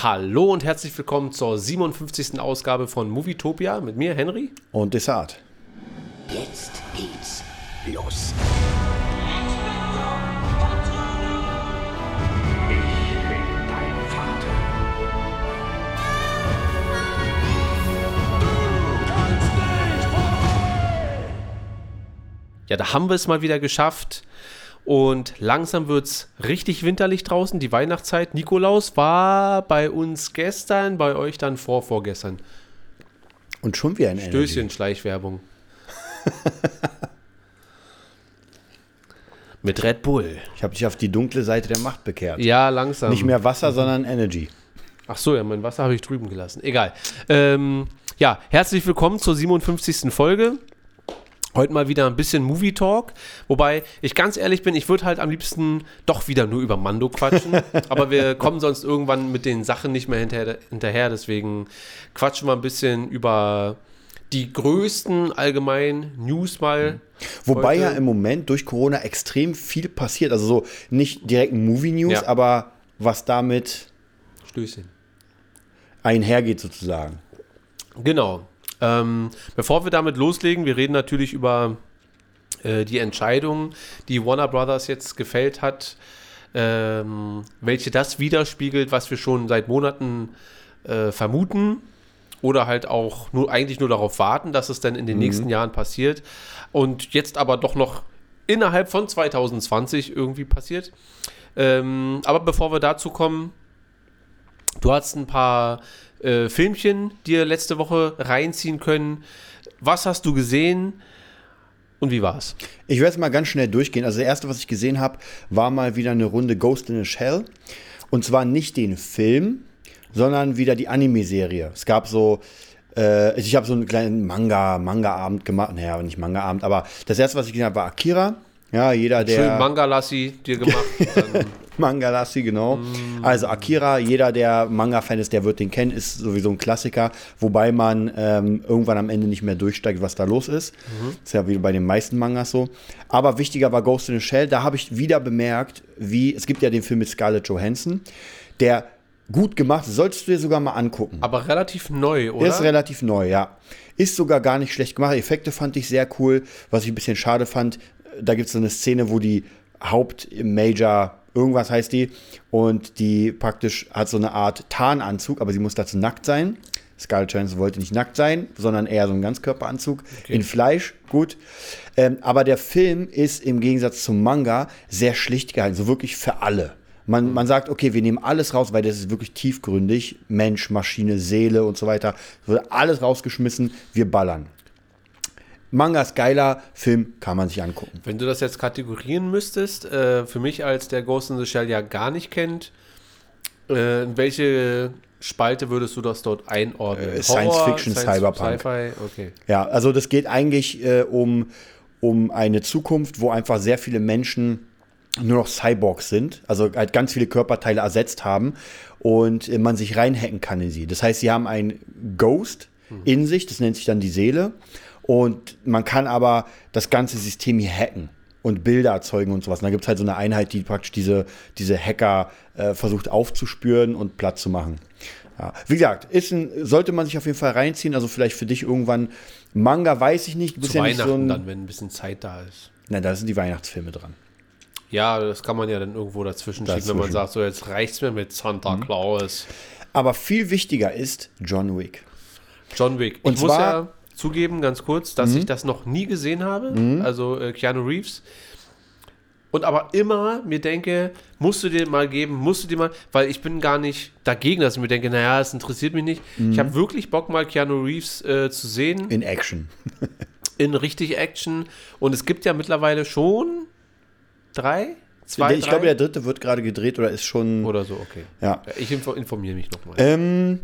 Hallo und herzlich willkommen zur 57. Ausgabe von Movietopia mit mir, Henry. Und Desart. Jetzt geht's los. Ich bin dein Vater. Ja, da haben wir es mal wieder geschafft. Und langsam wird es richtig winterlich draußen, die Weihnachtszeit. Nikolaus war bei uns gestern, bei euch dann vor vorgestern. Und schon wieder ein Stößchen, Schleichwerbung. Mit Red Bull. Ich habe dich auf die dunkle Seite der Macht bekehrt. Ja, langsam. Nicht mehr Wasser, sondern Energy. Ach so, ja, mein Wasser habe ich drüben gelassen. Egal. Ähm, ja, herzlich willkommen zur 57. Folge. Heute mal wieder ein bisschen Movie Talk. Wobei ich ganz ehrlich bin, ich würde halt am liebsten doch wieder nur über Mando quatschen. aber wir kommen sonst irgendwann mit den Sachen nicht mehr hinterher, hinterher. Deswegen quatschen wir ein bisschen über die größten allgemeinen News mal. Wobei heute. ja im Moment durch Corona extrem viel passiert. Also so nicht direkt Movie-News, Ja. aber was damit Stößchen. einhergeht sozusagen. Genau. Ähm, bevor wir damit loslegen, wir reden natürlich über äh, die Entscheidung, die Warner Brothers jetzt gefällt hat, ähm, welche das widerspiegelt, was wir schon seit Monaten äh, vermuten oder halt auch nur eigentlich nur darauf warten, dass es dann in den nächsten Jahren passiert und jetzt aber doch noch innerhalb von 2020 irgendwie passiert. Ähm, aber bevor wir dazu kommen, Du hast ein paar äh, Filmchen dir letzte Woche reinziehen können. Was hast du gesehen und wie war's? Ich werde es mal ganz schnell durchgehen. Also, das erste, was ich gesehen habe, war mal wieder eine Runde Ghost in a Shell. Und zwar nicht den Film, sondern wieder die Anime-Serie. Es gab so. Äh, ich habe so einen kleinen Manga, Manga-Abend gemacht. Naja, nicht Manga-Abend, aber das erste, was ich gesehen habe, war Akira. Ja, jeder, der. Schön Manga-Lassi dir gemacht. Manga-Lassi, genau. Also Akira, jeder, der Manga-Fan ist, der wird den kennen, ist sowieso ein Klassiker, wobei man ähm, irgendwann am Ende nicht mehr durchsteigt, was da los ist. Ist ja wie bei den meisten Mangas so. Aber wichtiger war Ghost in the Shell. Da habe ich wieder bemerkt, wie, es gibt ja den Film mit Scarlett Johansson, der gut gemacht solltest du dir sogar mal angucken. aber relativ neu, oder? Der ist relativ neu, ja. Ist sogar gar nicht schlecht gemacht. Effekte fand ich sehr cool. Was ich ein bisschen schade fand, da gibt es so eine Szene, wo die Haupt-Major, irgendwas heißt die, und die praktisch hat so eine Art Tarnanzug, aber sie muss dazu nackt sein. Scarlett Johansson wollte nicht nackt sein, sondern eher so einen Ganzkörperanzug in Fleisch, gut. Ähm, aber der Film ist im Gegensatz zum Manga sehr schlicht gehalten, so wirklich für alle. Man, man sagt, okay, wir nehmen alles raus, weil das ist wirklich tiefgründig. Mensch, Maschine, Seele und so weiter. Wird alles rausgeschmissen, wir ballern. Manga ist geiler, Film kann man sich angucken. Wenn du das jetzt kategorieren müsstest, äh, für mich als der Ghost in the Shell ja gar nicht kennt, äh, in welche Spalte würdest du das dort einordnen? Äh, Science Fiction, Cyberpunk. Sci-Fi, okay. Ja, also das geht eigentlich äh, um, um eine Zukunft, wo einfach sehr viele Menschen nur noch Cyborgs sind, also halt ganz viele Körperteile ersetzt haben und äh, man sich reinhacken kann in sie. Das heißt, sie haben ein Ghost in sich, das nennt sich dann die Seele und man kann aber das ganze System hier hacken und Bilder erzeugen und sowas. Und da gibt es halt so eine Einheit, die praktisch diese, diese Hacker äh, versucht aufzuspüren und platt zu machen. Ja. Wie gesagt, ist ein, sollte man sich auf jeden Fall reinziehen. Also vielleicht für dich irgendwann Manga, weiß ich nicht. Du bist Zu ja nicht Weihnachten so ein. dann, wenn ein bisschen Zeit da ist. Nein, da sind die Weihnachtsfilme dran. Ja, das kann man ja dann irgendwo dazwischen schieben, wenn man Dazwischen. sagt, so jetzt reicht's mir mit Santa Mhm. Claus. Aber viel wichtiger ist John Wick. John Wick. Und ich muss zwar- ja zugeben, ganz kurz, dass ich das noch nie gesehen habe. Also äh, Keanu Reeves. Und aber immer mir denke, musst du dir mal geben, musst du dir mal, weil ich bin gar nicht dagegen, dass ich mir denke, naja, es interessiert mich nicht. Mhm. Ich habe wirklich Bock, mal Keanu Reeves äh, zu sehen In Action. in richtig Action. Und es gibt ja mittlerweile schon drei, zwei, ich drei? glaube, der dritte wird gerade gedreht oder ist schon. oder so, okay. Ja. Ich info informiere mich nochmal. Ähm,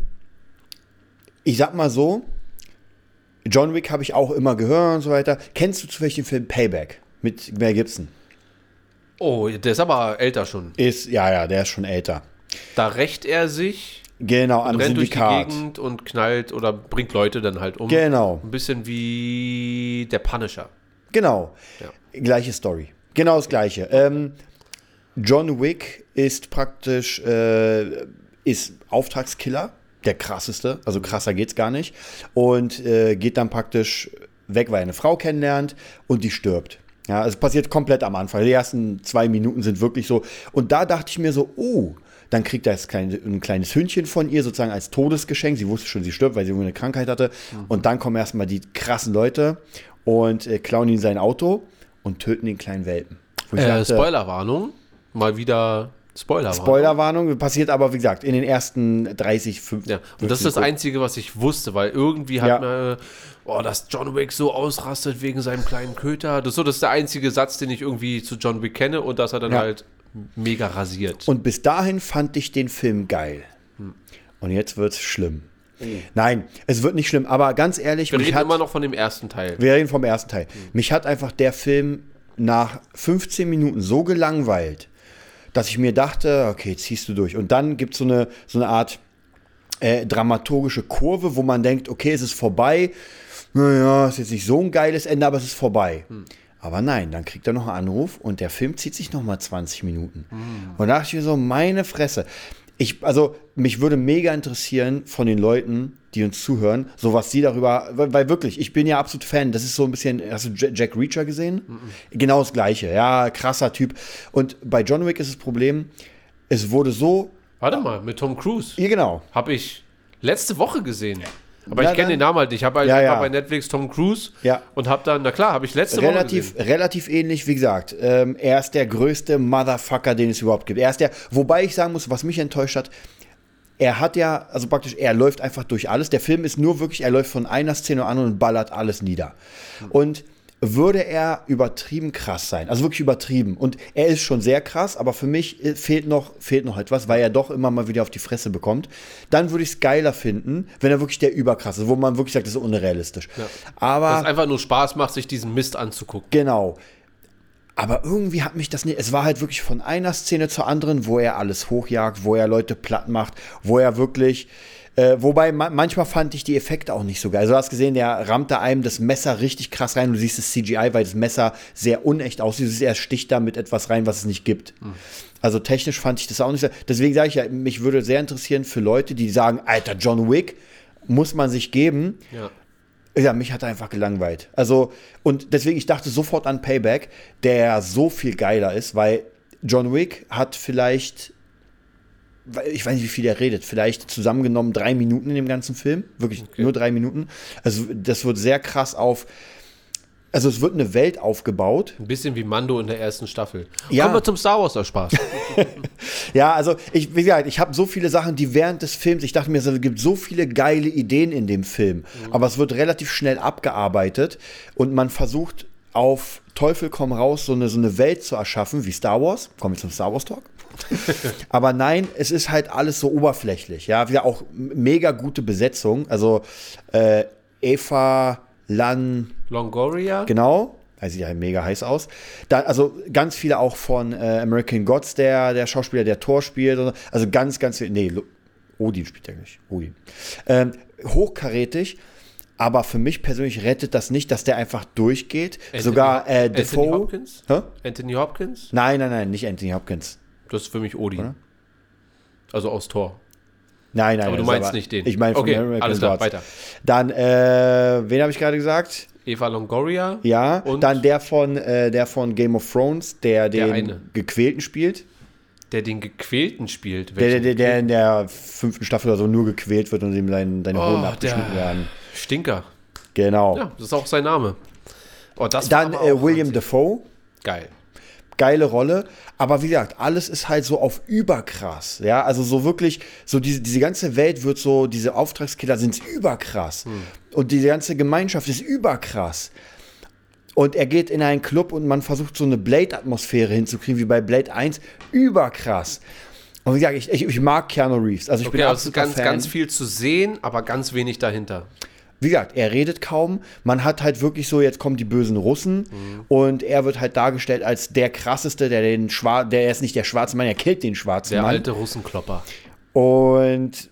ich sag mal so, John Wick habe ich auch immer gehört und so weiter. Kennst du zufällig den Film Payback mit Mel Gibson? oh, der ist aber älter schon. Ist, ja, ja, der ist schon älter. Da rächt er sich Genau, am rennt durch die Syndikat. Gegend und knallt oder bringt Leute dann halt um. Genau, Ein bisschen wie der Punisher. genau. Ja. Gleiche Story. Genau das gleiche. Ähm, John Wick ist praktisch äh, ist Auftragskiller, der krasseste, also krasser geht's gar nicht. Und äh, geht dann praktisch weg, weil er eine Frau kennenlernt und die stirbt. Ja, es passiert komplett am Anfang. Die ersten zwei Minuten sind wirklich so. Und da dachte ich mir so, oh, dann kriegt er jetzt ein kleines Hündchen von ihr sozusagen als Todesgeschenk. Sie wusste schon, sie stirbt, weil sie eine Krankheit hatte. Und dann kommen erstmal die krassen Leute und äh, klauen ihn sein Auto und töten den kleinen Welpen. Äh, Spoilerwarnung. Mal wieder Spoilerwarnung. Spoilerwarnung, passiert aber, wie gesagt, in den ersten 30, 50. Ja, und das ist das Einzige, was ich wusste, weil irgendwie hat Ja. mir, oh, dass John Wick so ausrastet wegen seinem kleinen Köter. Das ist so, das ist der einzige Satz, den ich irgendwie zu John Wick kenne und dass er dann Ja. halt mega rasiert. Und bis dahin fand ich den Film geil. Und jetzt wird's schlimm. Nein, es wird nicht schlimm, aber ganz ehrlich, wir reden hat, immer noch von dem ersten Teil. wir reden vom ersten Teil. Mich hat einfach der Film nach 15 Minuten so gelangweilt, dass ich mir dachte, okay, ziehst du durch. Und dann gibt so eine, so eine Art äh, dramaturgische Kurve, wo man denkt, okay, es ist vorbei. Naja, ist jetzt nicht so ein geiles Ende, aber es ist vorbei. Aber nein, dann kriegt er noch einen Anruf und der Film zieht sich noch mal 20 Minuten. Und da dachte ich mir so, meine Fresse. Ich, also, mich würde mega interessieren von den Leuten, die uns zuhören, so was sie darüber, weil, weil wirklich, ich bin ja absolut Fan. Das ist so ein bisschen, hast du Jack Reacher gesehen? Genau das Gleiche, ja, krasser Typ. Und bei John Wick ist das Problem, es wurde so, Warte mal, mit Tom Cruise. ja, genau, Habe ich letzte Woche gesehen. Aber Ja, ich kenne den Namen halt nicht. Ich habe halt Ja, ja. bei Netflix Tom Cruise Ja. und habe dann, na klar, habe ich letzte Woche relativ, gesehen. relativ ähnlich, wie gesagt. Ähm, er ist der größte Motherfucker, den es überhaupt gibt. Er ist der, wobei ich sagen muss, was mich enttäuscht hat, er hat ja, also praktisch, er läuft einfach durch alles. Der Film ist nur wirklich, er läuft von einer Szene anderen und ballert alles nieder. Und würde er übertrieben krass sein, also wirklich übertrieben. Und er ist schon sehr krass, aber für mich äh, fehlt noch, fehlt noch etwas, weil er doch immer mal wieder auf die Fresse bekommt. Dann würde ich es geiler finden, wenn er wirklich der überkrass ist, wo man wirklich sagt, das ist unrealistisch. Aber Dass es einfach nur Spaß macht, sich diesen Mist anzugucken. Genau. Aber irgendwie hat mich das nicht. Es war halt wirklich von einer Szene zur anderen, wo er alles hochjagt, wo er Leute platt macht, wo er wirklich. Äh, wobei ma manchmal fand ich die Effekte auch nicht so geil. Also du hast gesehen, der rammte einem das Messer richtig krass rein. Du siehst das CGI, weil das Messer sehr unecht aussieht. Er sticht da mit etwas rein, was es nicht gibt. Also technisch fand ich das auch nicht so. Deswegen sage ich ja, mich würde sehr interessieren für Leute, die sagen, Alter, John Wick muss man sich geben. Ja. Ja, mich hat er einfach gelangweilt. Also, und deswegen, ich dachte sofort an Payback, der so viel geiler ist, weil John Wick hat vielleicht, ich weiß nicht, wie viel er redet, vielleicht zusammengenommen drei Minuten in dem ganzen Film. Wirklich nur drei Minuten. Also, das wird sehr krass auf. Also, es wird eine Welt aufgebaut. Ein bisschen wie Mando in der ersten Staffel. Ja. Kommen wir zum Star Wars, der Spaß. Ja, also ich, wie gesagt, ich habe so viele Sachen, die während des Films, ich dachte mir, es gibt so viele geile Ideen in dem Film, aber es wird relativ schnell abgearbeitet und man versucht auf Teufel komm raus so eine, so eine Welt zu erschaffen, wie Star Wars. Kommen wir zum Star Wars Talk. aber nein, es ist halt alles so oberflächlich. Ja, wieder auch mega gute Besetzung. Also äh, Eva Lan Longoria? Genau. Er sieht ja mega heiß aus. Da, also ganz viele auch von äh, American Gods, der, der Schauspieler, der Tor spielt. so. Also ganz, ganz viel. Nee, Odin spielt er nicht. Odin. Ähm, hochkarätig. Aber für mich persönlich rettet das nicht, dass der einfach durchgeht. Anthony- Sogar äh, Anthony Defoe. Hopkins? Hä? Anthony Hopkins? Nein, nein, nein, nicht Anthony Hopkins. Das ist für mich Odin. Also aus Tor. Nein, nein. Aber du meinst nicht den. Ich meine von Okay, American alles klar, Gods. weiter. Dann, äh, wen habe ich gerade gesagt? Eva Longoria? Ja, Und dann der von, äh, der von Game of Thrones, der den eine. Gequälten spielt. der den Gequälten spielt. Der, der, der, der in der fünften Staffel oder so nur gequält wird und ihm deine, Hoden Oh, abgeschnitten der werden. Stinker. Genau. Ja, das ist auch sein Name. Oh, das Dann aber äh, William Wahnsinn. Defoe. Geil. Geile Rolle. Aber wie gesagt, alles ist halt so auf überkrass. Ja, also so wirklich, so diese, diese ganze Welt wird so, diese Auftragskiller sind überkrass. Und diese ganze Gemeinschaft ist überkrass. Und er geht in einen Club und man versucht so eine Blade-Atmosphäre hinzukriegen, wie bei Blade 1. Überkrass. Und wie gesagt, ich, ich, ich mag Keanu Reeves. Also ich Okay, bin also ganz, Fan. ganz viel zu sehen, aber ganz wenig dahinter. Wie gesagt, er redet kaum. Man hat halt wirklich so, jetzt kommen die bösen Russen und er wird halt dargestellt als der krasseste, der den Schwar der ist nicht der schwarze Mann, er killt den schwarzen Der Mann. alte Russenklopper. Und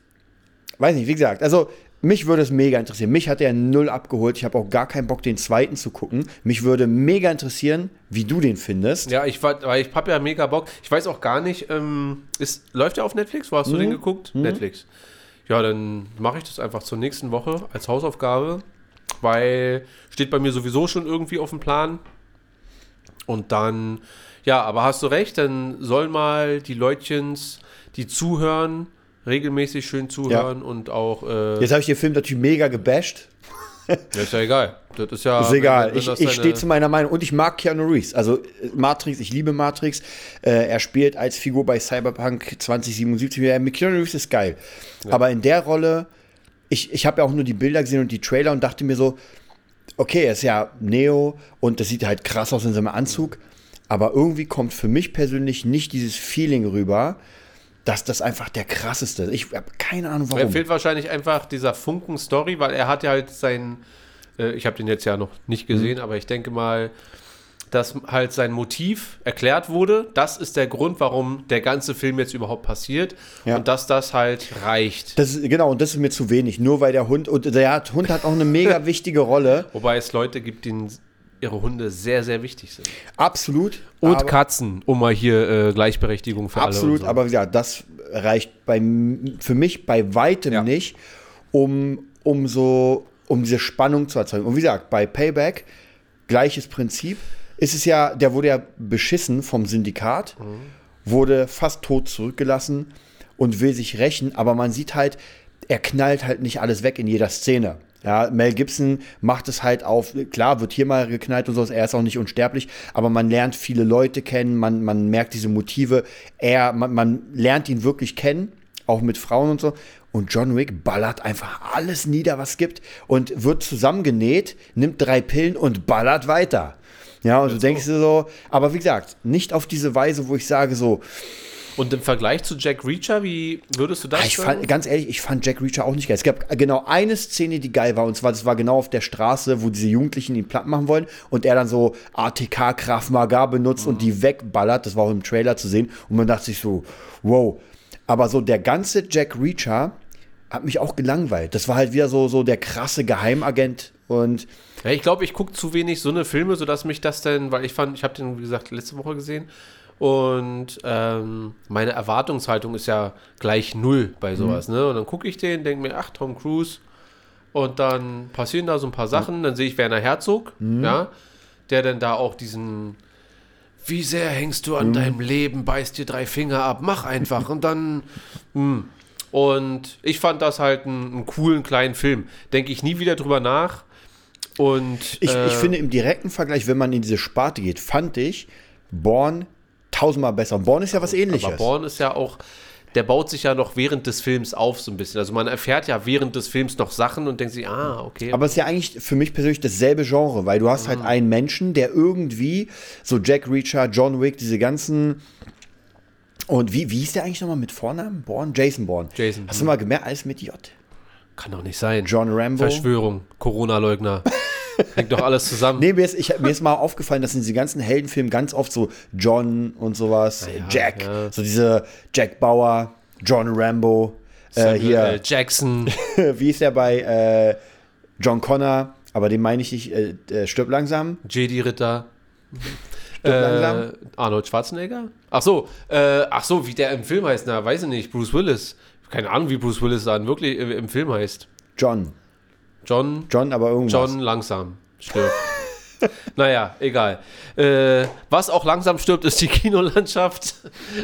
weiß nicht, wie gesagt, also mich würde es mega interessieren. Mich hat er null abgeholt. Ich habe auch gar keinen Bock, den zweiten zu gucken. Mich würde mega interessieren, wie du den findest. Ja, ich war, weil ich habe ja mega Bock. Ich weiß auch gar nicht, ähm, ist, läuft der auf Netflix? Wo hast du den geguckt? Netflix. Ja, dann mache ich das einfach zur nächsten Woche als Hausaufgabe, weil steht bei mir sowieso schon irgendwie auf dem Plan. Und dann, ja, aber hast du recht, dann sollen mal die Leutchens, die zuhören, regelmäßig schön zuhören und auch, äh, Jetzt habe ich den Film natürlich mega gebasht. Ja, ist ja egal. Das ist ja. Ist egal. wenn- wenn ich ich stehe zu meiner Meinung. Und ich mag Keanu Reeves. Also äh, Matrix, ich liebe Matrix. Äh, er spielt als Figur bei Cyberpunk 2077. Ja, mit Keanu Reeves ist geil. Aber in der Rolle, ich, ich habe ja auch nur die Bilder gesehen und die Trailer und dachte mir so, okay, er ist ja Neo und das sieht halt krass aus in seinem Anzug. Aber irgendwie kommt für mich persönlich nicht dieses Feeling rüber, dass das einfach der krasseste ist. Ich habe keine Ahnung Er warum. fehlt wahrscheinlich einfach dieser Funken Story, weil er hat ja halt sein, äh, ich habe den jetzt ja noch nicht Mhm. gesehen, aber ich denke mal, dass halt sein Motiv erklärt wurde. Das ist der Grund, warum der ganze Film jetzt überhaupt passiert Ja. und dass das halt reicht. Das ist, genau, und das ist mir zu wenig. Nur weil der Hund, und der Hund hat auch eine mega wichtige Rolle. Wobei es Leute gibt, denen ihre Hunde sehr, sehr wichtig sind. Absolut. Und Katzen, um mal hier äh, Gleichberechtigung für alle. Absolut, so. aber ja, das reicht bei, für mich bei weitem Ja. nicht, um, um so, um diese Spannung zu erzeugen. Und wie gesagt, bei Payback, gleiches Prinzip, ist es ja, der wurde ja beschissen vom Syndikat, wurde fast tot zurückgelassen und will sich rächen, aber man sieht halt, er knallt halt nicht alles weg in jeder Szene. Ja, Mel Gibson macht es halt auf, klar, wird hier mal geknallt und so, er ist auch nicht unsterblich, aber man lernt viele Leute kennen, man, man merkt diese Motive, er, man, man lernt ihn wirklich kennen, auch mit Frauen und so. Und John Wick ballert einfach alles nieder, was es gibt und wird zusammengenäht, nimmt drei Pillen und ballert weiter. Ja, und du denkst dir so, aber wie gesagt, nicht auf diese Weise, wo ich sage so, Und im Vergleich zu Jack Reacher, wie würdest du das Ah, ich sagen? fand, ganz ehrlich, ich fand Jack Reacher auch nicht geil. Es gab genau eine Szene, die geil war, und zwar, das war genau auf der Straße, wo diese Jugendlichen ihn platt machen wollen und er dann so ATK Krav Maga benutzt und die wegballert. Das war auch im Trailer zu sehen. Und man dachte sich so, wow. Aber so der ganze Jack Reacher hat mich auch gelangweilt. Das war halt wieder so, so der krasse Geheimagent und Ja, ich glaube, ich gucke zu wenig so eine Filme, sodass mich das denn, weil ich fand, ich habe den, wie gesagt, letzte Woche gesehen und ähm, meine Erwartungshaltung ist ja gleich null bei sowas, ne? Und dann gucke ich den, denke mir, ach, Tom Cruise und dann passieren da so ein paar Sachen, dann sehe ich Werner Herzog, ja, der dann da auch diesen wie sehr hängst du an deinem Leben, beißt dir drei Finger ab, mach einfach und dann hm. und ich fand das halt einen, einen coolen kleinen Film. Denke ich nie wieder drüber nach. Und Ich, äh, ich finde im direkten Vergleich, wenn man in diese Sparte geht, fand ich Born tausendmal besser. Und Born ist ja was ähnliches. Aber Born ist ja auch, der baut sich ja noch während des Films auf so ein bisschen. Also man erfährt ja während des Films noch Sachen und denkt sich, ah, okay. Aber es ist ja eigentlich für mich persönlich dasselbe Genre, weil du hast Mhm. halt einen Menschen, der irgendwie, so Jack Reacher, John Wick, diese ganzen. Und wie, wie hieß der eigentlich nochmal mit Vornamen? Bourne? Jason Bourne. Jason, Hast du mal gemerkt, alles mit J? Kann doch nicht sein. John Rambo. Verschwörung, Corona-Leugner. Hängt doch alles zusammen. Nee, mir ist, ich, mir ist mal aufgefallen, dass in diesen ganzen Heldenfilmen ganz oft so John und sowas, ja, Jack, ja. so diese Jack Bauer, John Rambo, äh, Samuel L. hier, Jackson. wie ist der bei äh, John Connor, aber den meine ich nicht, äh, stirb langsam. JD Ritter. Stirb langsam. Äh, Arnold Schwarzenegger? Ach so, äh, ach so, wie der im Film heißt, na, weiß ich nicht, Bruce Willis. Keine Ahnung, wie Bruce Willis dann wirklich im, im Film heißt. John. John, John, aber irgendwas. John langsam stirbt. naja, egal. Äh, was auch langsam stirbt, ist die Kinolandschaft.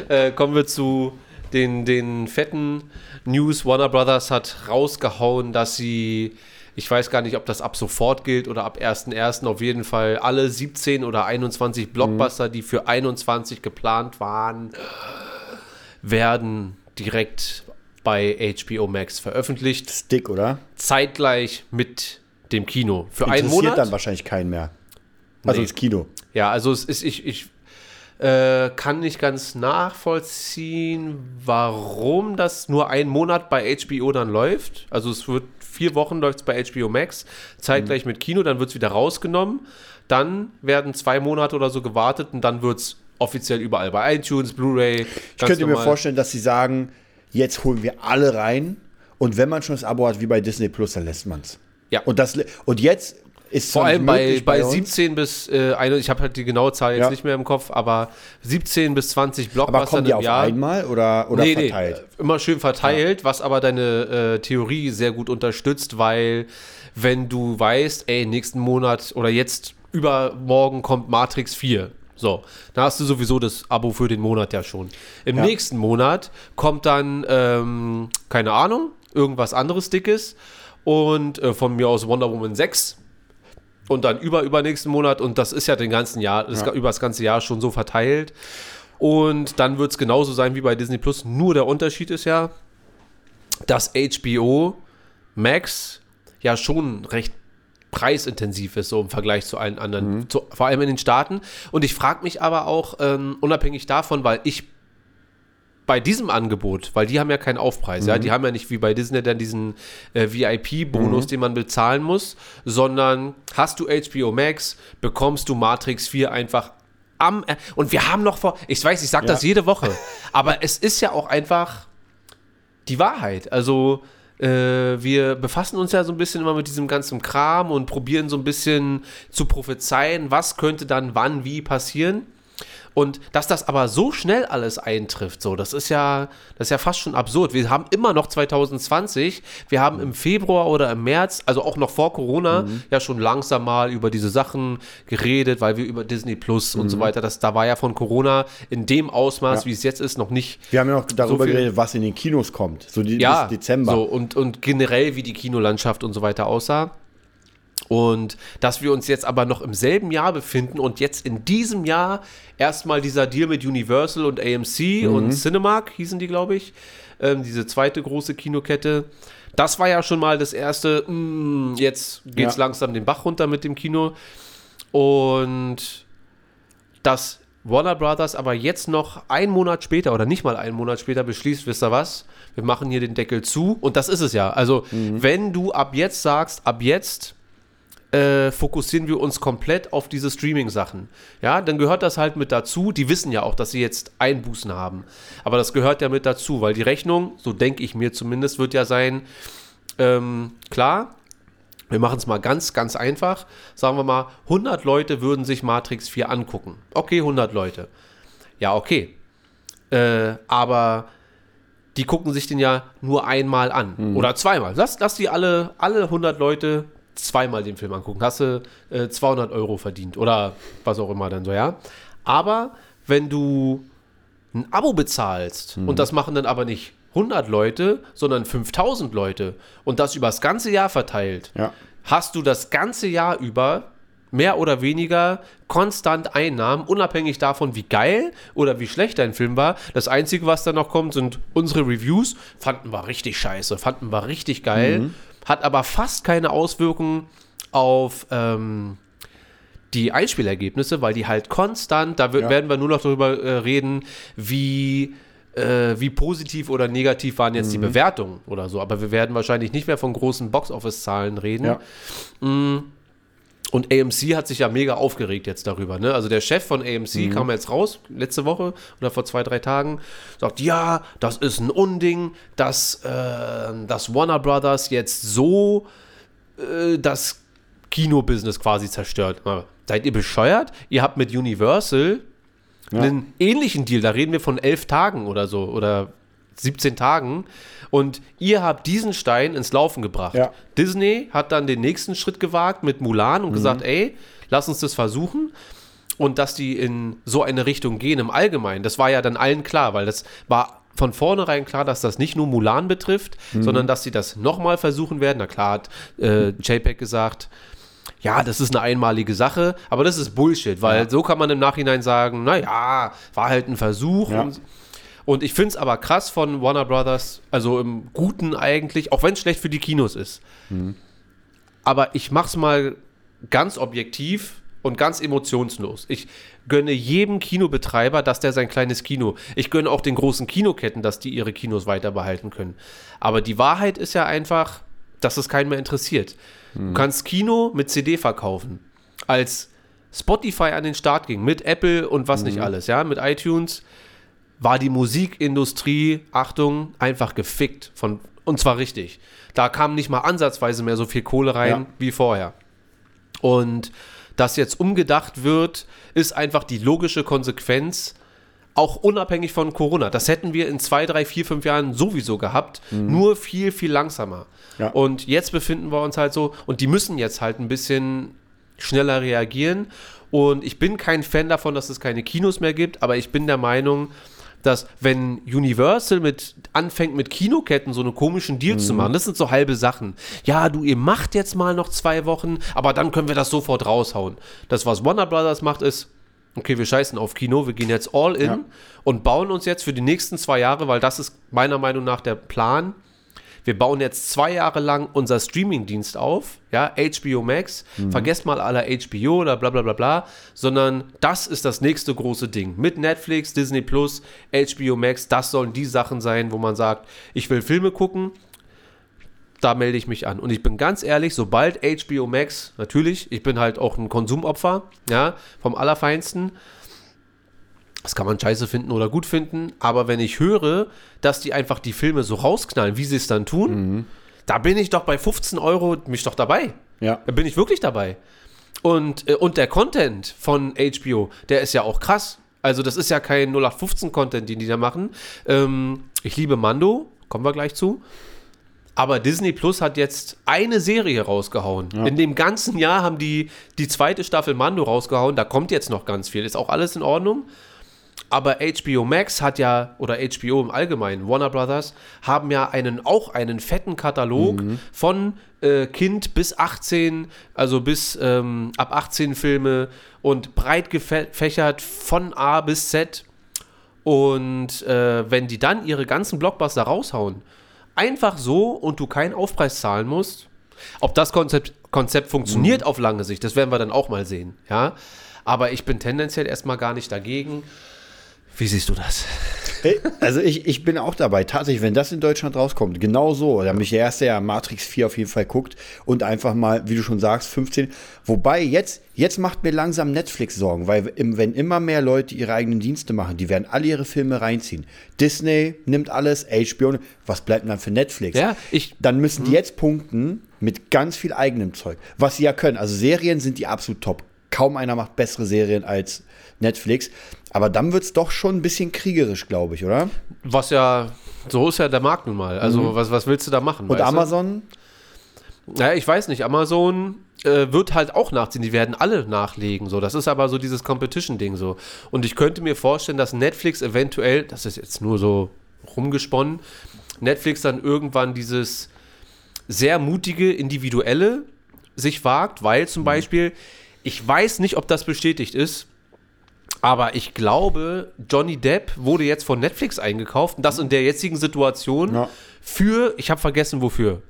Äh, kommen wir zu den, den fetten News. Warner Brothers hat rausgehauen, dass sie, ich weiß gar nicht, ob das ab sofort gilt oder ab 1.1. auf jeden Fall alle 17 oder 21 Blockbuster, die für 21 geplant waren, werden direkt bei HBO Max veröffentlicht Stick, oder? zeitgleich mit dem Kino. Für einen Interessiert Monat. dann wahrscheinlich keinen mehr. Also Nee. das Kino. Ja, also es ist, ich, ich äh, kann nicht ganz nachvollziehen, warum das nur einen Monat bei HBO dann läuft. Also es wird vier Wochen läuft es bei HBO Max, zeitgleich Mhm. mit Kino, dann wird es wieder rausgenommen. Dann werden zwei Monate oder so gewartet und dann wird es offiziell überall bei iTunes, Blu-ray. Ich könnte mir vorstellen, dass sie sagen, jetzt holen wir alle rein Und wenn man schon das Abo hat, wie bei Disney Plus, dann lässt man es. Ja. Und, das, und jetzt ist Vor allem bei, bei uns, 17 bis äh, eine, ich habe halt die genaue Zahl jetzt Ja. nicht mehr im Kopf, aber 17 bis 20 Aber Blockbuster kommen die im auf Jahr. einmal oder, oder nee, verteilt? Nee, immer schön verteilt, was aber deine äh, Theorie sehr gut unterstützt, weil wenn du weißt, ey, nächsten Monat oder jetzt übermorgen kommt Matrix 4. So, dann hast du sowieso das Abo für den Monat ja schon. Im Ja. nächsten Monat kommt dann, ähm, keine Ahnung, irgendwas anderes Dickes und äh, von mir aus Wonder Woman 6 und dann über übernächsten Monat und das ist ja den ganzen Jahr, das Ja. über das ganze Jahr schon so verteilt. Und dann wird es genauso sein wie bei Disney Plus. Nur der Unterschied ist ja, dass HBO Max ja schon recht preisintensiv ist, so im Vergleich zu allen anderen, zu, vor allem in den Staaten. Und ich frage mich aber auch, ähm, unabhängig davon, weil ich bei diesem Angebot, weil die haben ja keinen Aufpreis, ja, die haben ja nicht wie bei Disney dann diesen äh, VIP-Bonus, den man bezahlen muss, sondern hast du HBO Max, bekommst du Matrix 4 einfach am äh, und wir haben noch vor, ich weiß, ich sage Ja. das jede Woche, aber es ist ja auch einfach die Wahrheit. Also äh, wir befassen uns ja so ein bisschen immer mit diesem ganzen Kram und probieren so ein bisschen zu prophezeien, was könnte dann wann wie passieren. Und dass das aber so schnell alles eintrifft, so, das ist ja, das ist ja fast schon absurd. Wir haben immer noch 2020, wir haben im Februar oder im März, also auch noch vor Corona, ja schon langsam mal über diese Sachen geredet, weil wir über Disney Plus und so weiter, das, da war ja von Corona in dem Ausmaß, Ja. wie es jetzt ist, noch nicht Wir haben ja noch darüber viel- geredet, was in den Kinos kommt. So die, ja, bis Dezember. So, und, und generell, wie die Kinolandschaft und so weiter aussah. Und dass wir uns jetzt aber noch im selben Jahr befinden und jetzt in diesem Jahr erstmal dieser Deal mit Universal und AMC Mhm. und Cinemark hießen die, glaube ich, ähm, diese zweite große Kinokette. Das war ja schon mal das erste, mm, jetzt geht's Ja. langsam den Bach runter mit dem Kino. Und dass Warner Brothers aber jetzt noch einen Monat später oder nicht mal einen Monat später beschließt, wisst ihr was, wir machen hier den Deckel zu und das ist es ja. Also wenn du ab jetzt sagst, ab jetzt äh, fokussieren wir uns komplett auf diese Streaming-Sachen. Ja, dann gehört das halt mit dazu. Die wissen ja auch, dass sie jetzt Einbußen haben. Aber das gehört ja mit dazu, weil die Rechnung, so denke ich mir zumindest, wird ja sein, ähm, klar, wir machen es mal ganz, ganz einfach. Sagen wir mal, 100 Leute würden sich Matrix 4 angucken. Okay, 100 Leute. Ja, okay. Äh, aber die gucken sich den ja nur einmal an. Oder zweimal. Lass, lass die alle, alle 100 Leute zweimal den Film angucken. Hast du äh, 200 Euro verdient. Oder was auch immer dann so, ja. Aber wenn du ein Abo bezahlst und das machen dann aber nicht 100 Leute, sondern 5000 Leute und das übers ganze Jahr verteilt, Ja. hast du das ganze Jahr über mehr oder weniger konstant Einnahmen, unabhängig davon, wie geil oder wie schlecht dein Film war. Das Einzige, was dann noch kommt, sind unsere Reviews. Fanden wir richtig scheiße, fanden wir richtig geil, hat aber fast keine Auswirkungen auf ähm, die Einspielergebnisse, weil die halt konstant, da Ja. werden wir nur noch darüber äh, reden, wie, äh, wie positiv oder negativ waren jetzt die Bewertungen oder so. Aber wir werden wahrscheinlich nicht mehr von großen Box-Office-Zahlen reden. Ja. Und AMC hat sich ja mega aufgeregt jetzt darüber. Ne? Also der Chef von AMC kam jetzt raus, letzte Woche oder vor zwei, drei Tagen, sagt, ja, das ist ein Unding, dass, äh, dass Warner Brothers jetzt so äh, das Kinobusiness quasi zerstört. Aber seid ihr bescheuert? Ihr habt mit Universal Ja. einen ähnlichen Deal, da reden wir von elf Tagen oder so oder 17 Tagen und ihr habt diesen Stein ins Laufen gebracht. Ja. Disney hat dann den nächsten Schritt gewagt mit Mulan und gesagt, ey, lass uns das versuchen. Und dass die in so eine Richtung gehen im Allgemeinen, das war ja dann allen klar, weil das war von vornherein klar, dass das nicht nur Mulan betrifft, sondern dass sie das nochmal versuchen werden. Na klar hat äh, JPEG gesagt, ja, das ist eine einmalige Sache, aber das ist Bullshit, weil so kann man im Nachhinein sagen, naja, war halt ein Versuch. Ja. Und, und ich finde es aber krass von Warner Brothers, also im Guten eigentlich, auch wenn es schlecht für die Kinos ist. Aber ich mach's mal ganz objektiv und ganz emotionslos. Ich gönne jedem Kinobetreiber, dass der sein kleines Kino. Ich gönne auch den großen Kinoketten, dass die ihre Kinos weiter behalten können. Aber die Wahrheit ist ja einfach, dass es keinen mehr interessiert. Du kannst Kino mit CD verkaufen. Als Spotify an den Start ging, mit Apple und was nicht alles, ja, mit iTunes, war die Musikindustrie, Achtung, einfach gefickt von Und zwar richtig. Da kam nicht mal ansatzweise mehr so viel Kohle rein Ja. wie vorher. Und dass jetzt umgedacht wird, ist einfach die logische Konsequenz, auch unabhängig von Corona. Das hätten wir in zwei, drei, vier, fünf Jahren sowieso gehabt, nur viel, viel langsamer. Ja. Und jetzt befinden wir uns halt so, und die müssen jetzt halt ein bisschen schneller reagieren. Und ich bin kein Fan davon, dass es keine Kinos mehr gibt, aber ich bin der Meinung, dass wenn Universal mit anfängt mit Kinoketten so eine komischen Deals zu machen, das sind so halbe Sachen. Ja, du, ihr macht jetzt mal noch zwei Wochen, aber dann können wir das sofort raushauen. Das, was Warner Brothers macht, ist, okay, wir scheißen auf Kino, wir gehen jetzt all in Ja. und bauen uns jetzt für die nächsten zwei Jahre, weil das ist meiner Meinung nach der Plan. Wir bauen jetzt zwei Jahre lang unser Streaming-Dienst auf, ja, HBO Max. Vergesst mal alle HBO oder bla bla bla bla, sondern das ist das nächste große Ding. Mit Netflix, Disney Plus, HBO Max, das sollen die Sachen sein, wo man sagt, ich will Filme gucken, da melde ich mich an. Und ich bin ganz ehrlich, sobald HBO Max, natürlich, ich bin halt auch ein Konsumopfer, ja, vom Allerfeinsten. Das kann man scheiße finden oder gut finden, aber wenn ich höre, dass die einfach die Filme so rausknallen, wie sie es dann tun, da bin ich doch bei 15 Euro mich doch dabei. Ja. Da bin ich wirklich dabei. Und, äh, und der Content von HBO, der ist ja auch krass. Also das ist ja kein 0815-Content, den die da machen. Ähm, ich liebe Mando, kommen wir gleich zu. Aber Disney Plus hat jetzt eine Serie rausgehauen. In dem ganzen Jahr haben die die zweite Staffel Mando rausgehauen. Da kommt jetzt noch ganz viel. Ist auch alles in Ordnung. Aber HBO Max hat ja, oder HBO im Allgemeinen, Warner Brothers, haben ja einen, auch einen fetten Katalog von äh, Kind bis 18, also bis ähm, ab 18 Filme und breit gefächert von A bis Z. Und äh, wenn die dann ihre ganzen Blockbuster raushauen, einfach so und du keinen Aufpreis zahlen musst, ob das Konzept, Konzept funktioniert auf lange Sicht, das werden wir dann auch mal sehen. Ja? Aber ich bin tendenziell erstmal gar nicht dagegen. Wie siehst du das? Ey, Also ich, ich bin auch dabei. Tatsächlich, wenn das in Deutschland rauskommt, genau so, damit ich der erste ja Matrix 4 auf jeden Fall guckt und einfach mal, wie du schon sagst, 15. Wobei jetzt, jetzt macht mir langsam Netflix Sorgen, weil wenn immer mehr Leute ihre eigenen Dienste machen, die werden alle ihre Filme reinziehen. Disney nimmt alles, HBO, was bleibt denn dann für Netflix? Ja, ich- dann müssen die jetzt punkten mit ganz viel eigenem Zeug, was sie ja können. Also Serien sind die absolut top. Kaum einer macht bessere Serien als Netflix. Aber dann wird es doch schon ein bisschen kriegerisch, glaube ich, oder? Was ja, so ist ja der Markt nun mal. Also, was, was willst du da machen? Und weißt du? Amazon? Naja, ich weiß nicht. Amazon äh, wird halt auch nachziehen. Die werden alle nachlegen. So. Das ist aber so dieses Competition-Ding so. Und ich könnte mir vorstellen, dass Netflix eventuell, das ist jetzt nur so rumgesponnen, Netflix dann irgendwann dieses sehr mutige, individuelle sich wagt, weil zum Beispiel, ich weiß nicht, ob das bestätigt ist, aber ich glaube, Johnny Depp wurde jetzt von Netflix eingekauft und das in der jetzigen Situation Ja. für, ich habe vergessen wofür,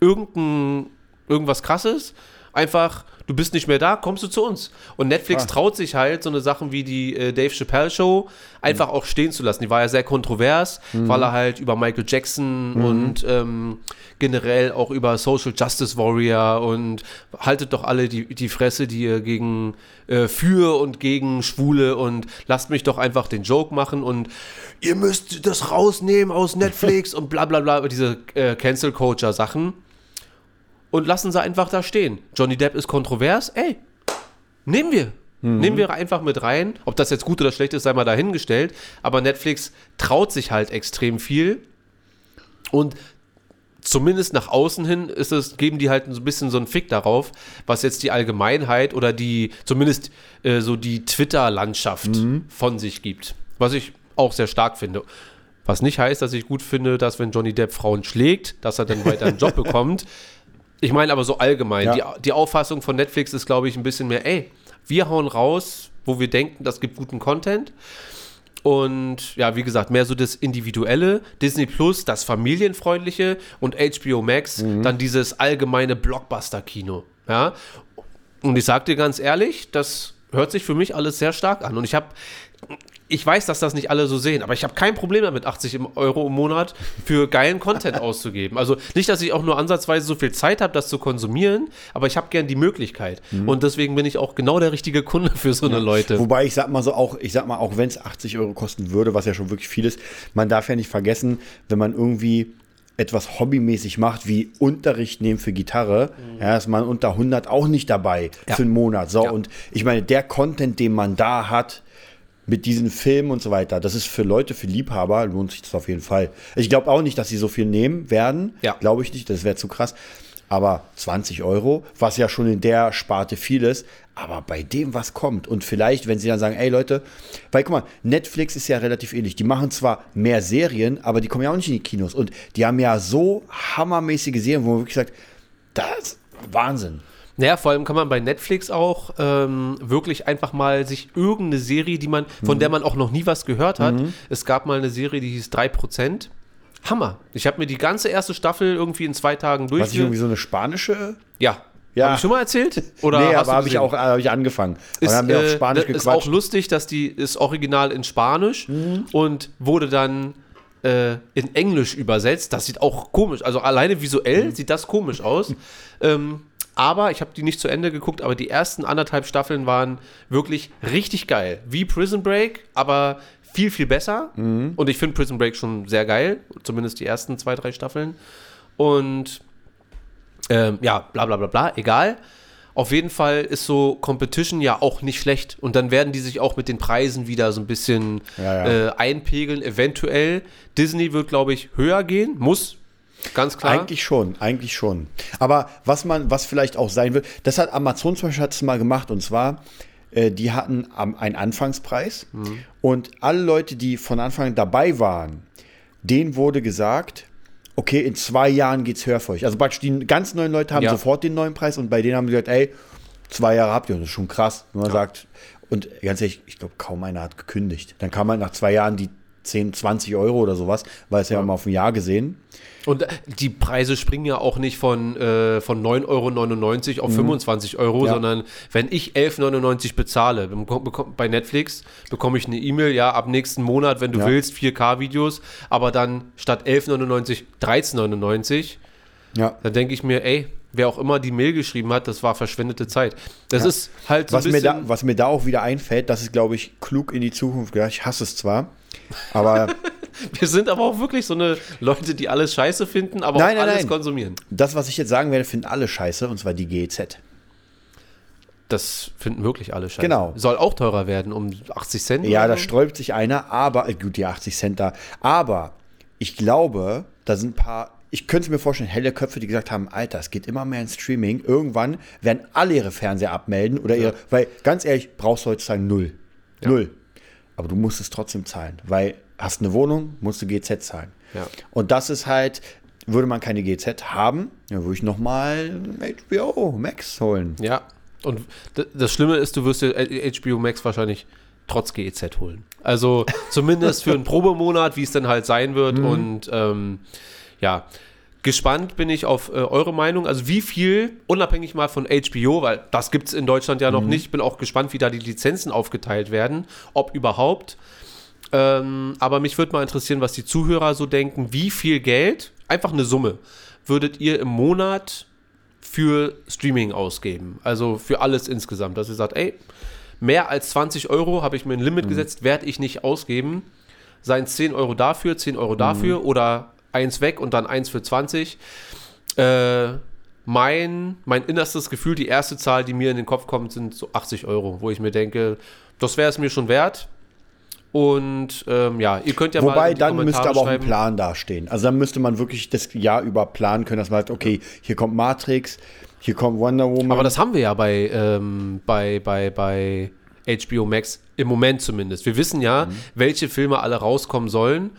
irgendein, irgendwas krasses, einfach, du bist nicht mehr da, kommst du zu uns. Und Netflix Ah. traut sich halt, so eine Sachen wie die äh, Dave Chappelle Show einfach auch stehen zu lassen. Die war ja sehr kontrovers, weil er halt über Michael Jackson und ähm, generell auch über Social Justice Warrior und haltet doch alle die, die Fresse, die ihr gegen äh, für und gegen Schwule und lasst mich doch einfach den Joke machen und ihr müsst das rausnehmen aus Netflix und bla bla bla, diese äh, Cancel Culture Sachen und lassen sie einfach da stehen. Johnny Depp ist kontrovers, ey, nehmen wir. Nehmen wir einfach mit rein. Ob das jetzt gut oder schlecht ist, sei mal dahingestellt. Aber Netflix traut sich halt extrem viel. Und zumindest nach außen hin ist es, geben die halt so ein bisschen so einen Fick darauf, was jetzt die Allgemeinheit oder die, zumindest äh, so die Twitter-Landschaft von sich gibt. Was ich auch sehr stark finde. Was nicht heißt, dass ich gut finde, dass wenn Johnny Depp Frauen schlägt, dass er dann weiter einen Job bekommt. Ich meine aber so allgemein. Ja. Die, die Auffassung von Netflix ist, glaube ich, ein bisschen mehr, ey, wir hauen raus, wo wir denken, das gibt guten Content. Und ja, wie gesagt, mehr so das Individuelle. Disney Plus, das Familienfreundliche und HBO Max, dann dieses allgemeine Blockbuster-Kino. Ja. Und ich sag dir ganz ehrlich, das hört sich für mich alles sehr stark an. Und ich habe, ich weiß, dass das nicht alle so sehen, aber ich habe kein Problem damit, 80 im- Euro im Monat für geilen Content auszugeben. Also nicht, dass ich auch nur ansatzweise so viel Zeit habe, das zu konsumieren, aber ich habe gern die Möglichkeit. Und deswegen bin ich auch genau der richtige Kunde für so eine Leute. Wobei ich sag mal so auch, ich sag mal, auch wenn es 80 Euro kosten würde, was ja schon wirklich viel ist, man darf ja nicht vergessen, wenn man irgendwie etwas hobbymäßig macht, wie Unterricht nehmen für Gitarre, ja, ist man unter 100 auch nicht dabei Ja. für einen Monat. So, Ja. und ich meine, der Content, den man da hat, mit diesen Filmen und so weiter, das ist für Leute, für Liebhaber, lohnt sich das auf jeden Fall. Ich glaube auch nicht, dass sie so viel nehmen werden. Ja. Glaube ich nicht, das wäre zu krass. Aber 20 Euro, was ja schon in der Sparte viel ist, aber bei dem, was kommt und vielleicht, wenn sie dann sagen, ey Leute, weil guck mal, Netflix ist ja relativ ähnlich. Die machen zwar mehr Serien, aber die kommen ja auch nicht in die Kinos und die haben ja so hammermäßige Serien, wo man wirklich sagt, das ist Wahnsinn. Naja, vor allem kann man bei Netflix auch ähm, wirklich einfach mal sich irgendeine Serie, die man, von Mhm. der man auch noch nie was gehört hat. Es gab mal eine Serie, die hieß 3%. Hammer. Ich habe mir die ganze erste Staffel irgendwie in zwei Tagen Was ich irgendwie so eine spanische. Ja. Ja. Habe ich schon mal erzählt? Oder nee, aber habe ich auch hab ich angefangen. Ist, haben wir auf äh, Spanisch das ist auch gequatscht. lustig, dass die ist original in Spanisch und wurde dann äh, in Englisch übersetzt. Das sieht auch komisch, also alleine visuell Mhm. sieht das komisch aus. ähm, aber ich habe die nicht zu Ende geguckt, aber die ersten anderthalb Staffeln waren wirklich richtig geil. Wie Prison Break, aber viel, viel besser. Mhm. Und ich finde Prison Break schon sehr geil, zumindest die ersten zwei, drei Staffeln. Und ähm, ja, bla bla bla bla, egal. Auf jeden Fall ist so Competition ja auch nicht schlecht. Und dann werden die sich auch mit den Preisen wieder so ein bisschen Ja, ja. Äh, einpegeln, eventuell. Disney wird, glaube ich, höher gehen, muss, ganz klar. Eigentlich schon, eigentlich schon. Aber was man, was vielleicht auch sein wird, das hat Amazon zum Beispiel hat's mal gemacht und zwar, äh, die hatten am, einen Anfangspreis und alle Leute, die von Anfang an dabei waren, denen wurde gesagt, okay, in zwei Jahren geht's höher für euch. Also praktisch die ganz neuen Leute haben Ja. sofort den neuen Preis und bei denen haben sie gesagt, ey, zwei Jahre habt ihr, und das ist schon krass. Wenn man sagt, und ganz ehrlich, ich glaube, kaum einer hat gekündigt. Dann kam halt nach zwei Jahren die 10, 20 Euro oder sowas, weil es ja, mal auf ein Jahr gesehen. Und äh, die Preise springen ja auch nicht von, äh, von 9,99 Euro auf 25 Euro, Mhm. Ja. sondern wenn ich 11,99 bezahle beko- beko- bei Netflix, bekomme ich eine E-Mail, ja, ab nächsten Monat, wenn du Ja. willst, 4K-Videos, aber dann statt 11,99 13,99. Ja. Dann denke ich mir, ey, wer auch immer die Mail geschrieben hat, das war verschwendete Zeit. Das ist halt so was, ein mir bisschen. da, was mir da auch wieder einfällt, das ist, glaube ich, klug in die Zukunft gedacht. Ich hasse es zwar, aber wir sind aber auch wirklich so eine Leute, die alles scheiße finden, aber Nein, auch nein, alles nein. konsumieren. das, was ich jetzt sagen werde, finden alle scheiße, und zwar die GEZ. Das finden wirklich alle scheiße. Genau. Soll auch teurer werden, um 80 Cent. Ja, da sträubt sich einer, aber, äh, gut, die 80 Cent da, aber ich glaube, da sind ein paar, ich könnte mir vorstellen, helle Köpfe, die gesagt haben, Alter, es geht immer mehr in Streaming, irgendwann werden alle ihre Fernseher abmelden oder ihre, weil, ganz ehrlich, brauchst du heutzutage null. Null. Aber du musst es trotzdem zahlen, weil hast eine Wohnung, musst du GZ zahlen. Ja. Und das ist halt, würde man keine GZ haben, dann würde ich nochmal HBO Max holen. Ja. Und das Schlimme ist, du wirst dir HBO Max wahrscheinlich trotz GEZ holen. Also zumindest für einen Probemonat, wie es dann halt sein wird. Und ähm, ja, gespannt bin ich auf äh, eure Meinung. Also wie viel, unabhängig mal von HBO, weil das gibt es in Deutschland ja noch nicht, bin auch gespannt, wie da die Lizenzen aufgeteilt werden, ob überhaupt. Ähm, aber mich würde mal interessieren, was die Zuhörer so denken. Wie viel Geld, einfach eine Summe, würdet ihr im Monat für Streaming ausgeben? Also für alles insgesamt. Dass ihr sagt, ey, mehr als 20 Euro habe ich mir ein Limit gesetzt, werde ich nicht ausgeben. Seien es 10 Euro dafür, 10 Euro dafür oder eins weg und dann eins für 20. Äh, mein, mein innerstes Gefühl, die erste Zahl, die mir in den Kopf kommt, sind so 80 Euro, wo ich mir denke, das wäre es mir schon wert. Und ähm, ja, ihr könnt ja mal Wobei, in die dann müsste Kommentare aber auch ein. Plan dastehen. Also dann müsste man wirklich das Jahr über planen können, dass man sagt, okay, hier kommt Matrix, hier kommt Wonder Woman. Aber das haben wir ja bei, ähm, bei, bei, bei HBO Max im Moment zumindest. Wir wissen ja, Mhm. welche Filme alle rauskommen sollen.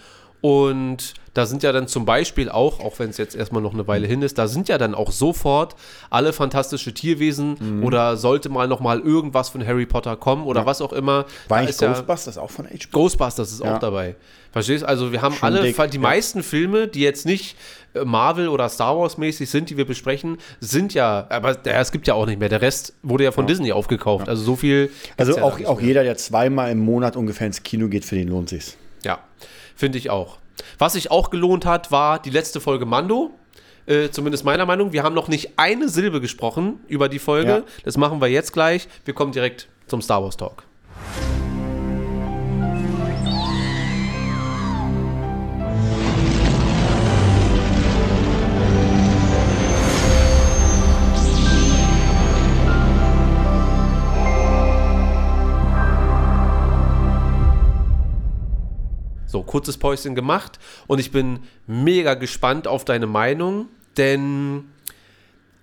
Und da sind ja dann zum Beispiel auch, auch wenn es jetzt erstmal noch eine Weile hin ist, da sind ja dann auch sofort alle fantastische Tierwesen Mhm. oder sollte mal noch mal irgendwas von Harry Potter kommen oder was auch immer. War Da eigentlich ist ja- Ghostbusters auch von HBO? Ghostbusters ist Ja. auch dabei. Verstehst du? Also wir haben Schon alle, dick, die ja. meisten Filme, die jetzt nicht äh, Marvel oder Star Wars mäßig sind, die wir besprechen, sind ja, aber der, es gibt ja auch nicht mehr. Der Rest wurde ja von Disney aufgekauft. Also so viel. Also ja auch, auch jeder, der zweimal im Monat ungefähr ins Kino geht, für den lohnt sich's. Ja, finde ich auch. Was sich auch gelohnt hat, war die letzte Folge Mando. Äh, zumindest meiner Meinung. Wir haben noch nicht eine Silbe gesprochen über die Folge. Ja. Das machen wir jetzt gleich. Wir kommen direkt zum Star Wars Talk. So, kurzes Päuschen gemacht und ich bin mega gespannt auf deine Meinung, denn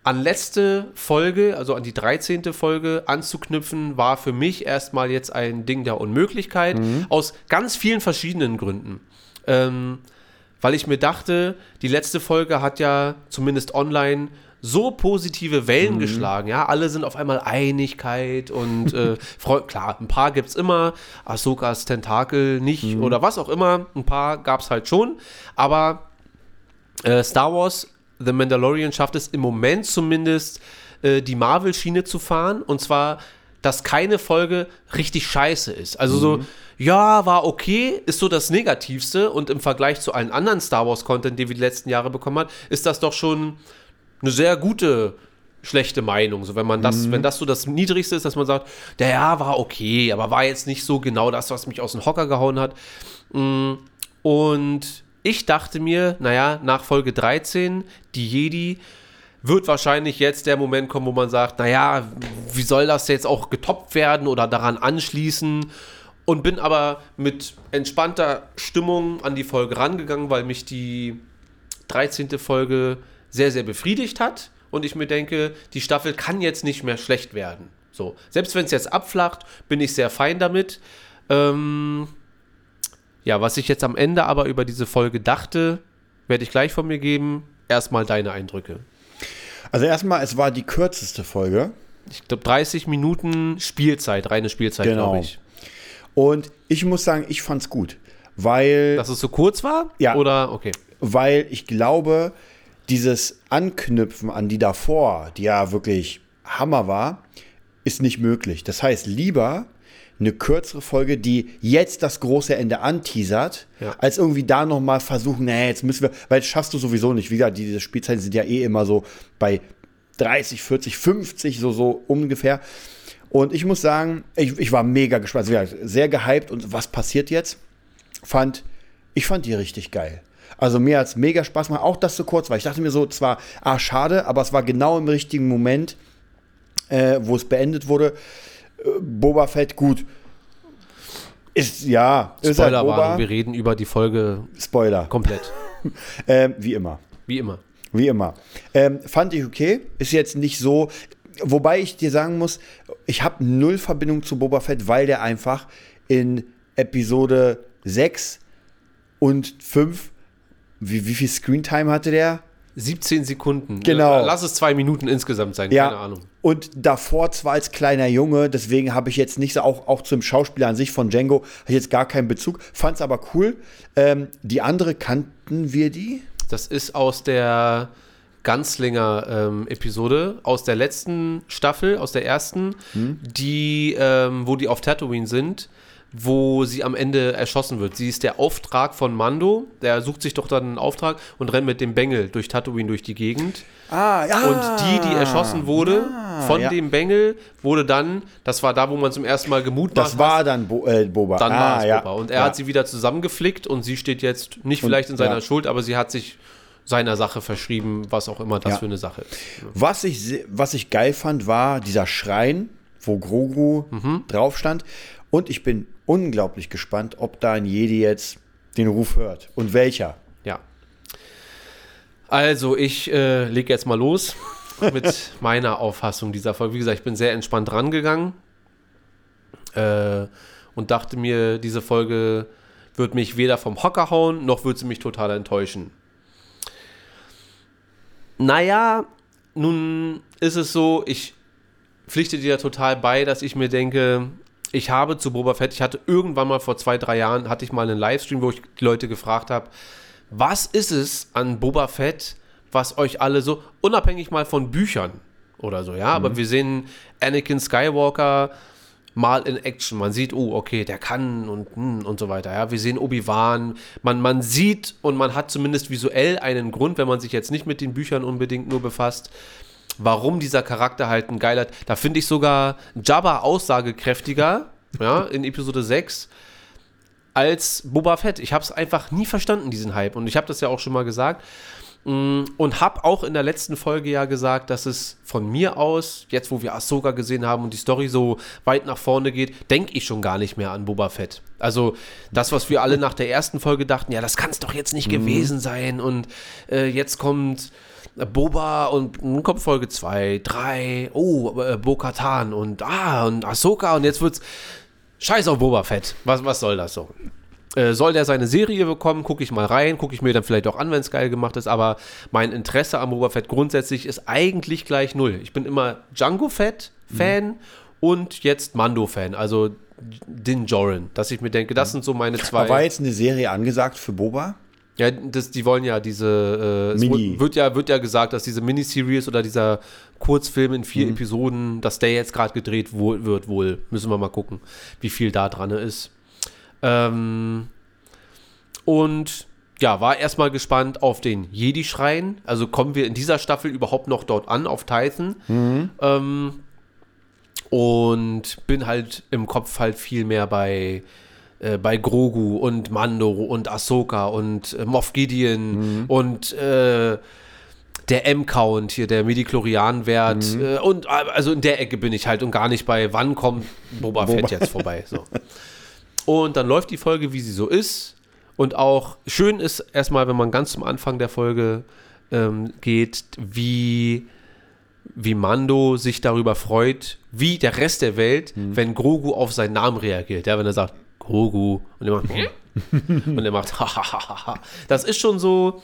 an letzte Folge, also an die 13. Folge anzuknüpfen, war für mich erstmal jetzt ein Ding der Unmöglichkeit, aus ganz vielen verschiedenen Gründen. Ähm, weil ich mir dachte, die letzte Folge hat ja zumindest online so positive Wellen geschlagen, ja, alle sind auf einmal Einigkeit und äh, klar, ein paar gibt's immer, Ahsokas Tentakel nicht oder was auch immer, ein paar gab's halt schon, aber äh, Star Wars The Mandalorian schafft es im Moment zumindest, äh, die Marvel-Schiene zu fahren. Und zwar, dass keine Folge richtig scheiße ist. Also so, ja, war okay, ist so das Negativste. Und im Vergleich zu allen anderen Star Wars-Content, die wir die letzten Jahre bekommen hat, ist das doch schon eine sehr gute schlechte Meinung. So, wenn man das, wenn das so das Niedrigste ist, dass man sagt, der ja war okay, aber war jetzt nicht so genau das, was mich aus dem Hocker gehauen hat. Mm, Und ich dachte mir, naja, nach Folge 13, die Jedi, wird wahrscheinlich jetzt der Moment kommen, wo man sagt, naja, wie soll das jetzt auch getoppt werden oder daran anschließen? Und bin aber mit entspannter Stimmung an die Folge rangegangen, weil mich die 13. Folge sehr, sehr befriedigt hat. Und ich mir denke, die Staffel kann jetzt nicht mehr schlecht werden. So, selbst wenn es jetzt abflacht, bin ich sehr fein damit. Ähm, ja, was ich jetzt am Ende aber über diese Folge dachte, werde ich gleich von mir geben. Erstmal deine Eindrücke. Also erstmal, es war die kürzeste Folge. Ich glaube 30 Minuten Spielzeit, reine Spielzeit, Genau. glaube ich. Und ich muss sagen, ich fand's gut. Weil, Dass es so kurz war? Ja. Oder, okay. weil ich glaube, dieses Anknüpfen an die davor, die ja wirklich Hammer war, ist nicht möglich. Das heißt, lieber eine kürzere Folge, die jetzt das große Ende anteasert, Ja. als irgendwie da nochmal versuchen, nee, jetzt müssen wir, weil das schaffst du sowieso nicht. Wie gesagt, diese Spielzeiten sind ja eh immer so bei 30, 40, 50, so, so ungefähr. Und ich muss sagen, ich, ich war mega gespannt, sehr gehypt und was passiert jetzt? Fand, ich fand die richtig geil. Also mir hat es mega Spaß gemacht, auch dass so kurz war. Ich dachte mir so, zwar, ah, schade, aber es war genau im richtigen Moment, äh, wo es beendet wurde. Äh, Boba Fett, gut. Ist, ja, ist halt Boba. wir reden über die Folge Spoiler. komplett. Ähm, wie immer. Wie immer. Wie immer. Ähm, fand ich okay. Ist jetzt nicht so. Wobei ich dir sagen muss, ich habe null Verbindung zu Boba Fett, weil der einfach in Episode 6 und 5, wie, wie viel Screentime hatte der? 17 Sekunden. Genau. Lass es zwei Minuten insgesamt sein, Ja. keine Ahnung. Und davor zwar als kleiner Junge, deswegen habe ich jetzt nicht so, auch, auch zum Schauspieler an sich von Django, habe ich jetzt gar keinen Bezug. Fand es aber cool. Ähm, die andere kannten wir die? Das ist aus der Ganzlinger-Episode, aus der letzten Staffel, aus der ersten, Hm? die, ähm, wo die auf Tatooine sind, wo sie am Ende erschossen wird. Sie ist der Auftrag von Mando, der sucht sich doch dann einen Auftrag und rennt mit dem Bengel durch Tatooine durch die Gegend. Ah, ja. Und die, die erschossen wurde von ja. dem Bengel, wurde dann, das war da, wo man zum ersten Mal gemutmaßt Das war dann Bo äh, Boba. dann ah, war es ja. Boba. Und er ja. hat sie wieder zusammengeflickt und sie steht jetzt nicht vielleicht in seiner ja. Schuld, aber sie hat sich seiner Sache verschrieben, was auch immer das Ja. für eine Sache ist. Was ich, was ich geil fand, war dieser Schrein, wo Grogu Mhm. drauf stand. Und ich bin unglaublich gespannt, ob da ein Jedi jetzt den Ruf hört. Und welcher. Ja. Also, ich äh, lege jetzt mal los mit meiner Auffassung dieser Folge. Wie gesagt, ich bin sehr entspannt rangegangen äh, und dachte mir, diese Folge wird mich weder vom Hocker hauen, noch wird sie mich total enttäuschen. Naja, nun ist es so, ich pflichte dir total bei, dass ich mir denke, ich habe zu Boba Fett, ich hatte irgendwann mal vor zwei, drei Jahren, hatte ich mal einen Livestream, wo ich die Leute gefragt habe, was ist es an Boba Fett, was euch alle so, unabhängig mal von Büchern oder so, ja, aber wir sehen Anakin Skywalker mal in Action. Man sieht, oh, okay, der kann und, hm, und so weiter. Ja, wir sehen Obi-Wan. Man, man sieht und man hat zumindest visuell einen Grund, wenn man sich jetzt nicht mit den Büchern unbedingt nur befasst, warum dieser Charakter halt ein geiler. Da finde ich sogar Jabba aussagekräftiger, ja, in Episode 6 als Boba Fett. Ich habe es einfach nie verstanden, diesen Hype. Und ich habe das ja auch schon mal gesagt. Mm, Und habe auch in der letzten Folge ja gesagt, dass es von mir aus, jetzt wo wir Ahsoka gesehen haben und die Story so weit nach vorne geht, denke ich schon gar nicht mehr an Boba Fett. Also das, was wir alle nach der ersten Folge dachten, ja, das kann es doch jetzt nicht gewesen sein. Und äh, jetzt kommt Boba und nun kommt Folge 2, 3, oh, äh, Bo-Katan und ah, und Ahsoka und jetzt wird's Scheiß auf Boba Fett. Was, was soll das so? Äh, soll der seine Serie bekommen? Gucke ich mal rein, gucke ich mir dann vielleicht auch an, wenn es geil gemacht ist, aber mein Interesse am Boba Fett grundsätzlich ist eigentlich gleich null. Ich bin immer Django Fett Fan und jetzt Mando Fan, also Din Joran, dass ich mir denke, das sind so meine zwei. Aber war jetzt eine Serie angesagt für Boba? Ja, das, die wollen ja diese, äh, es Mini. wird, ja, wird ja gesagt, dass diese Miniseries oder dieser Kurzfilm in vier Episoden, dass der jetzt gerade gedreht wo, wird, wohl. Müssen wir mal gucken, wie viel da dran ist. Ähm, und ja, war erstmal gespannt auf den Jedi-Schrein. Also kommen wir in dieser Staffel überhaupt noch dort an, auf Titan. Ähm, und bin halt im Kopf halt viel mehr bei, äh, bei Grogu und Mando und Ahsoka und äh, Moff Gideon und äh, der M-Count hier, der Midichlorian-Wert. Äh, und äh, also in der Ecke bin ich halt und gar nicht bei, wann kommt Boba Fett jetzt vorbei. So. Und dann läuft die Folge, wie sie so ist. Und auch schön ist erstmal, wenn man ganz zum Anfang der Folge ähm, geht, wie, wie Mando sich darüber freut, wie der Rest der Welt, wenn Grogu auf seinen Namen reagiert. Ja, wenn er sagt, Grogu. Und er macht, und er macht, hahaha. Das ist schon so,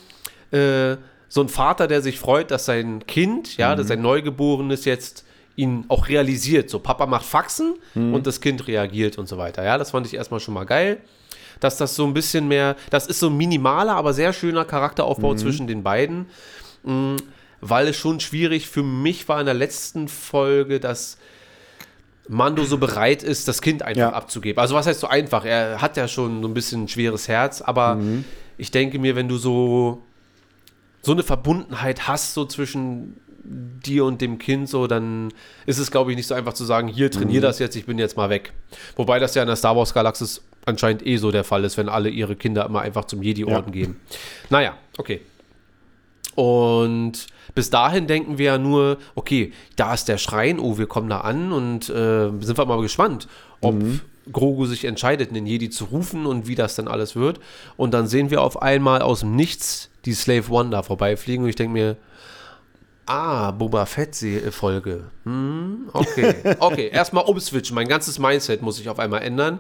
äh, so ein Vater, der sich freut, dass sein Kind, ja, dass sein Neugeborenes jetzt ihn auch realisiert. So, Papa macht Faxen und das Kind reagiert und so weiter. Ja, das fand ich erstmal schon mal geil. Dass das so ein bisschen mehr, das ist so ein minimaler, aber sehr schöner Charakteraufbau zwischen den beiden. Mm, Weil es schon schwierig für mich war in der letzten Folge, dass Mando so bereit ist, das Kind einfach Ja. abzugeben. Also was heißt so einfach? Er hat ja schon so ein bisschen ein schweres Herz, aber ich denke mir, wenn du so so eine Verbundenheit hast so zwischen dir und dem Kind so, dann ist es glaube ich nicht so einfach zu sagen, hier trainier das jetzt, ich bin jetzt mal weg. Wobei das ja in der Star Wars Galaxis anscheinend eh so der Fall ist, wenn alle ihre Kinder immer einfach zum Jedi-Orden gehen. Naja, okay. Und bis dahin denken wir ja nur, okay, da ist der Schrein, oh, wir kommen da an und äh, sind wir mal gespannt, ob Grogu sich entscheidet, einen Jedi zu rufen und wie das dann alles wird. Und dann sehen wir auf einmal aus dem Nichts die Slave One da vorbeifliegen und ich denke mir, ah, Boba Fett-Folge. Hm, okay, okay, erstmal umswitchen. Mein ganzes Mindset muss sich auf einmal ändern,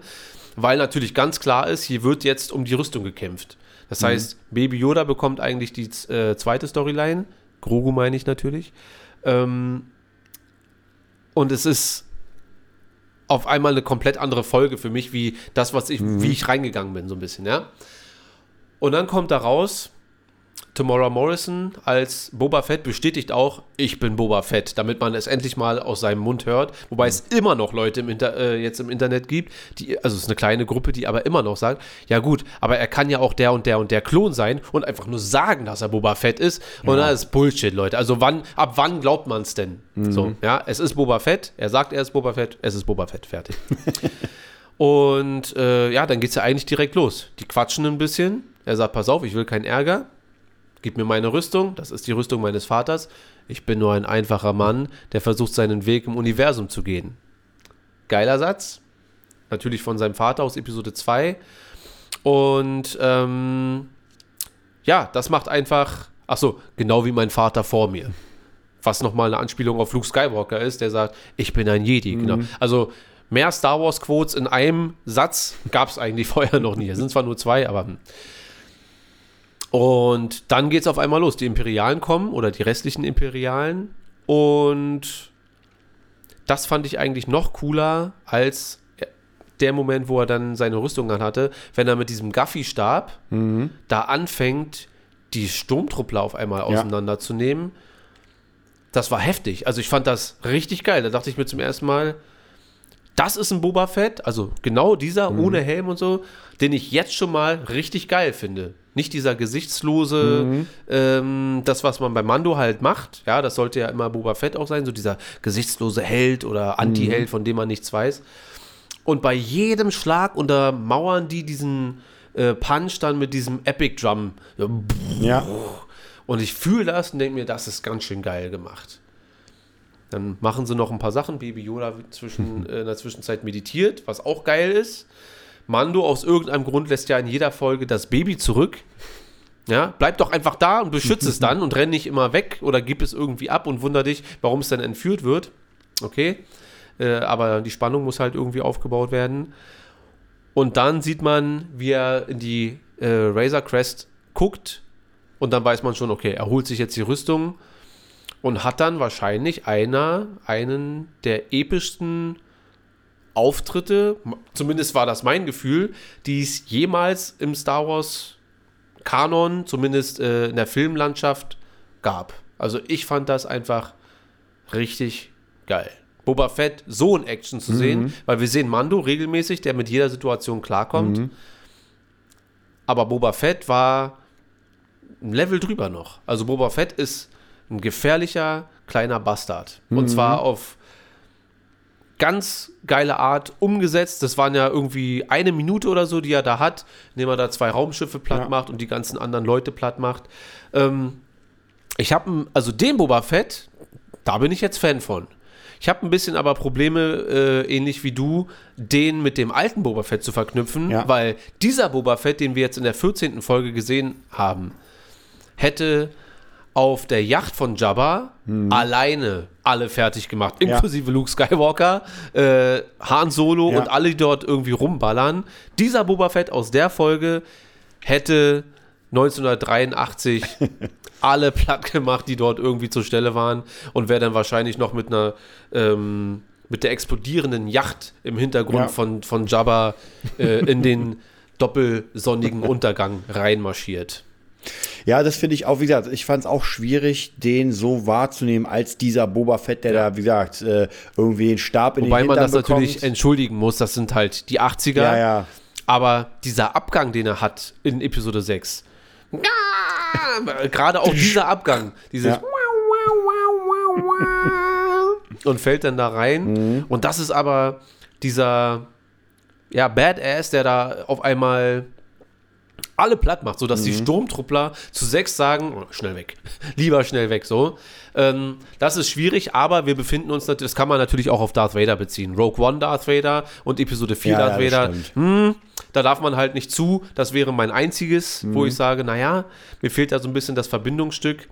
weil natürlich ganz klar ist, hier wird jetzt um die Rüstung gekämpft. Das heißt, Baby Yoda bekommt eigentlich die äh, zweite Storyline. Grogu meine ich natürlich. Ähm, und es ist auf einmal eine komplett andere Folge für mich, wie das, was ich, wie ich reingegangen bin, so ein bisschen, ja. Und dann kommt da raus, Tamora Morrison als Boba Fett bestätigt auch, ich bin Boba Fett, damit man es endlich mal aus seinem Mund hört. Wobei es immer noch Leute im Inter äh, jetzt im Internet gibt, die, also es ist eine kleine Gruppe, die aber immer noch sagt, ja gut, aber er kann ja auch der und der und der Klon sein und einfach nur sagen, dass er Boba Fett ist. Und das ist Bullshit, Leute. Also wann, ab wann glaubt man es denn? So, ja, es ist Boba Fett, er sagt, er ist Boba Fett, es ist Boba Fett, fertig. Und äh, ja, dann geht es ja eigentlich direkt los. Die quatschen ein bisschen. Er sagt, pass auf, ich will keinen Ärger. Gib mir meine Rüstung. Das ist die Rüstung meines Vaters. Ich bin nur ein einfacher Mann, der versucht, seinen Weg im Universum zu gehen. Geiler Satz. Natürlich von seinem Vater aus Episode 2. Und ähm, ja, das macht einfach, ach so, genau wie mein Vater vor mir. Was nochmal eine Anspielung auf Luke Skywalker ist, der sagt, ich bin ein Jedi. Genau. Also mehr Star Wars Quotes in einem Satz gab es eigentlich vorher noch nie. Es sind zwar nur zwei, aber. Und dann geht es auf einmal los. Die Imperialen kommen oder die restlichen Imperialen. Und das fand ich eigentlich noch cooler als der Moment, wo er dann seine Rüstung anhatte, wenn er mit diesem Gaffi-Stab da anfängt, die Sturmtruppler auf einmal auseinanderzunehmen. Das war heftig. Also ich fand das richtig geil. Da dachte ich mir zum ersten Mal, das ist ein Boba Fett, also genau dieser ohne Helm und so, den ich jetzt schon mal richtig geil finde. Nicht dieser gesichtslose, ähm, das, was man bei Mando halt macht. Ja, das sollte ja immer Boba Fett auch sein, so dieser gesichtslose Held oder Anti-Held, von dem man nichts weiß. Und bei jedem Schlag untermauern die diesen äh, Punch dann mit diesem Epic Drum. Ja. Und ich fühle das und denke mir, das ist ganz schön geil gemacht. Dann machen sie noch ein paar Sachen. Baby Yoda wird zwischen, äh, in der Zwischenzeit meditiert, was auch geil ist. Mando aus irgendeinem Grund lässt ja in jeder Folge das Baby zurück. Ja, bleib doch einfach da und beschütze es dann und renn nicht immer weg oder gib es irgendwie ab und wunder dich, warum es dann entführt wird. Okay. Äh, aber die Spannung muss halt irgendwie aufgebaut werden. Und dann sieht man, wie er in die äh, Razor Crest guckt und dann weiß man schon, okay, er holt sich jetzt die Rüstung und hat dann wahrscheinlich einer, einen der epischsten Auftritte, zumindest war das mein Gefühl, die es jemals im Star Wars Kanon, zumindest äh, in der Filmlandschaft, gab. Also ich fand das einfach richtig geil. Boba Fett so in Action zu sehen, weil wir sehen Mando regelmäßig, der mit jeder Situation klarkommt. Aber Boba Fett war ein Level drüber noch. Also Boba Fett ist ein gefährlicher kleiner Bastard. Und zwar auf ganz geile Art umgesetzt. Das waren ja irgendwie eine Minute oder so, die er da hat, indem er da zwei Raumschiffe platt Ja. macht und die ganzen anderen Leute platt macht. Ähm, ich habe, also den Boba Fett, da bin ich jetzt Fan von. Ich habe ein bisschen aber Probleme, äh, ähnlich wie du, den mit dem alten Boba Fett zu verknüpfen, Ja. weil dieser Boba Fett, den wir jetzt in der 14. Folge gesehen haben, hätte auf der Yacht von Jabba alleine alle fertig gemacht, Mhm. Ja. inklusive Luke Skywalker, äh, Han Solo Ja. und alle, die dort irgendwie rumballern. Dieser Boba Fett aus der Folge hätte 1983 alle platt gemacht, die dort irgendwie zur Stelle waren und wäre dann wahrscheinlich noch mit einer ähm, mit der explodierenden Yacht im Hintergrund Ja. von, von Jabba äh, in den doppelsonnigen Untergang reinmarschiert. Ja, das finde ich auch, wie gesagt, ich fand es auch schwierig, den so wahrzunehmen als dieser Boba Fett, der da, wie gesagt, äh, irgendwie einen Stab in Wobei den man Hintern das natürlich bekommt. entschuldigen muss, das sind halt die 80er. Ja, ja. Aber dieser Abgang, den er hat in Episode 6, ja, gerade auch dieser Abgang, dieses Ja. und fällt dann da rein. Mhm. Und das ist aber dieser ja, Badass, der da auf einmal alle platt macht, sodass Mhm. die Sturmtruppler zu sechs sagen, oh, schnell weg, lieber schnell weg, so. Ähm, das ist schwierig, aber wir befinden uns natürlich, das kann man natürlich auch auf Darth Vader beziehen. Rogue One Darth Vader und Episode 4 Ja, Darth ja, Vader. Hm, da darf man halt nicht zu. Das wäre mein einziges, Mhm. wo ich sage, naja, mir fehlt da so ein bisschen das Verbindungsstück.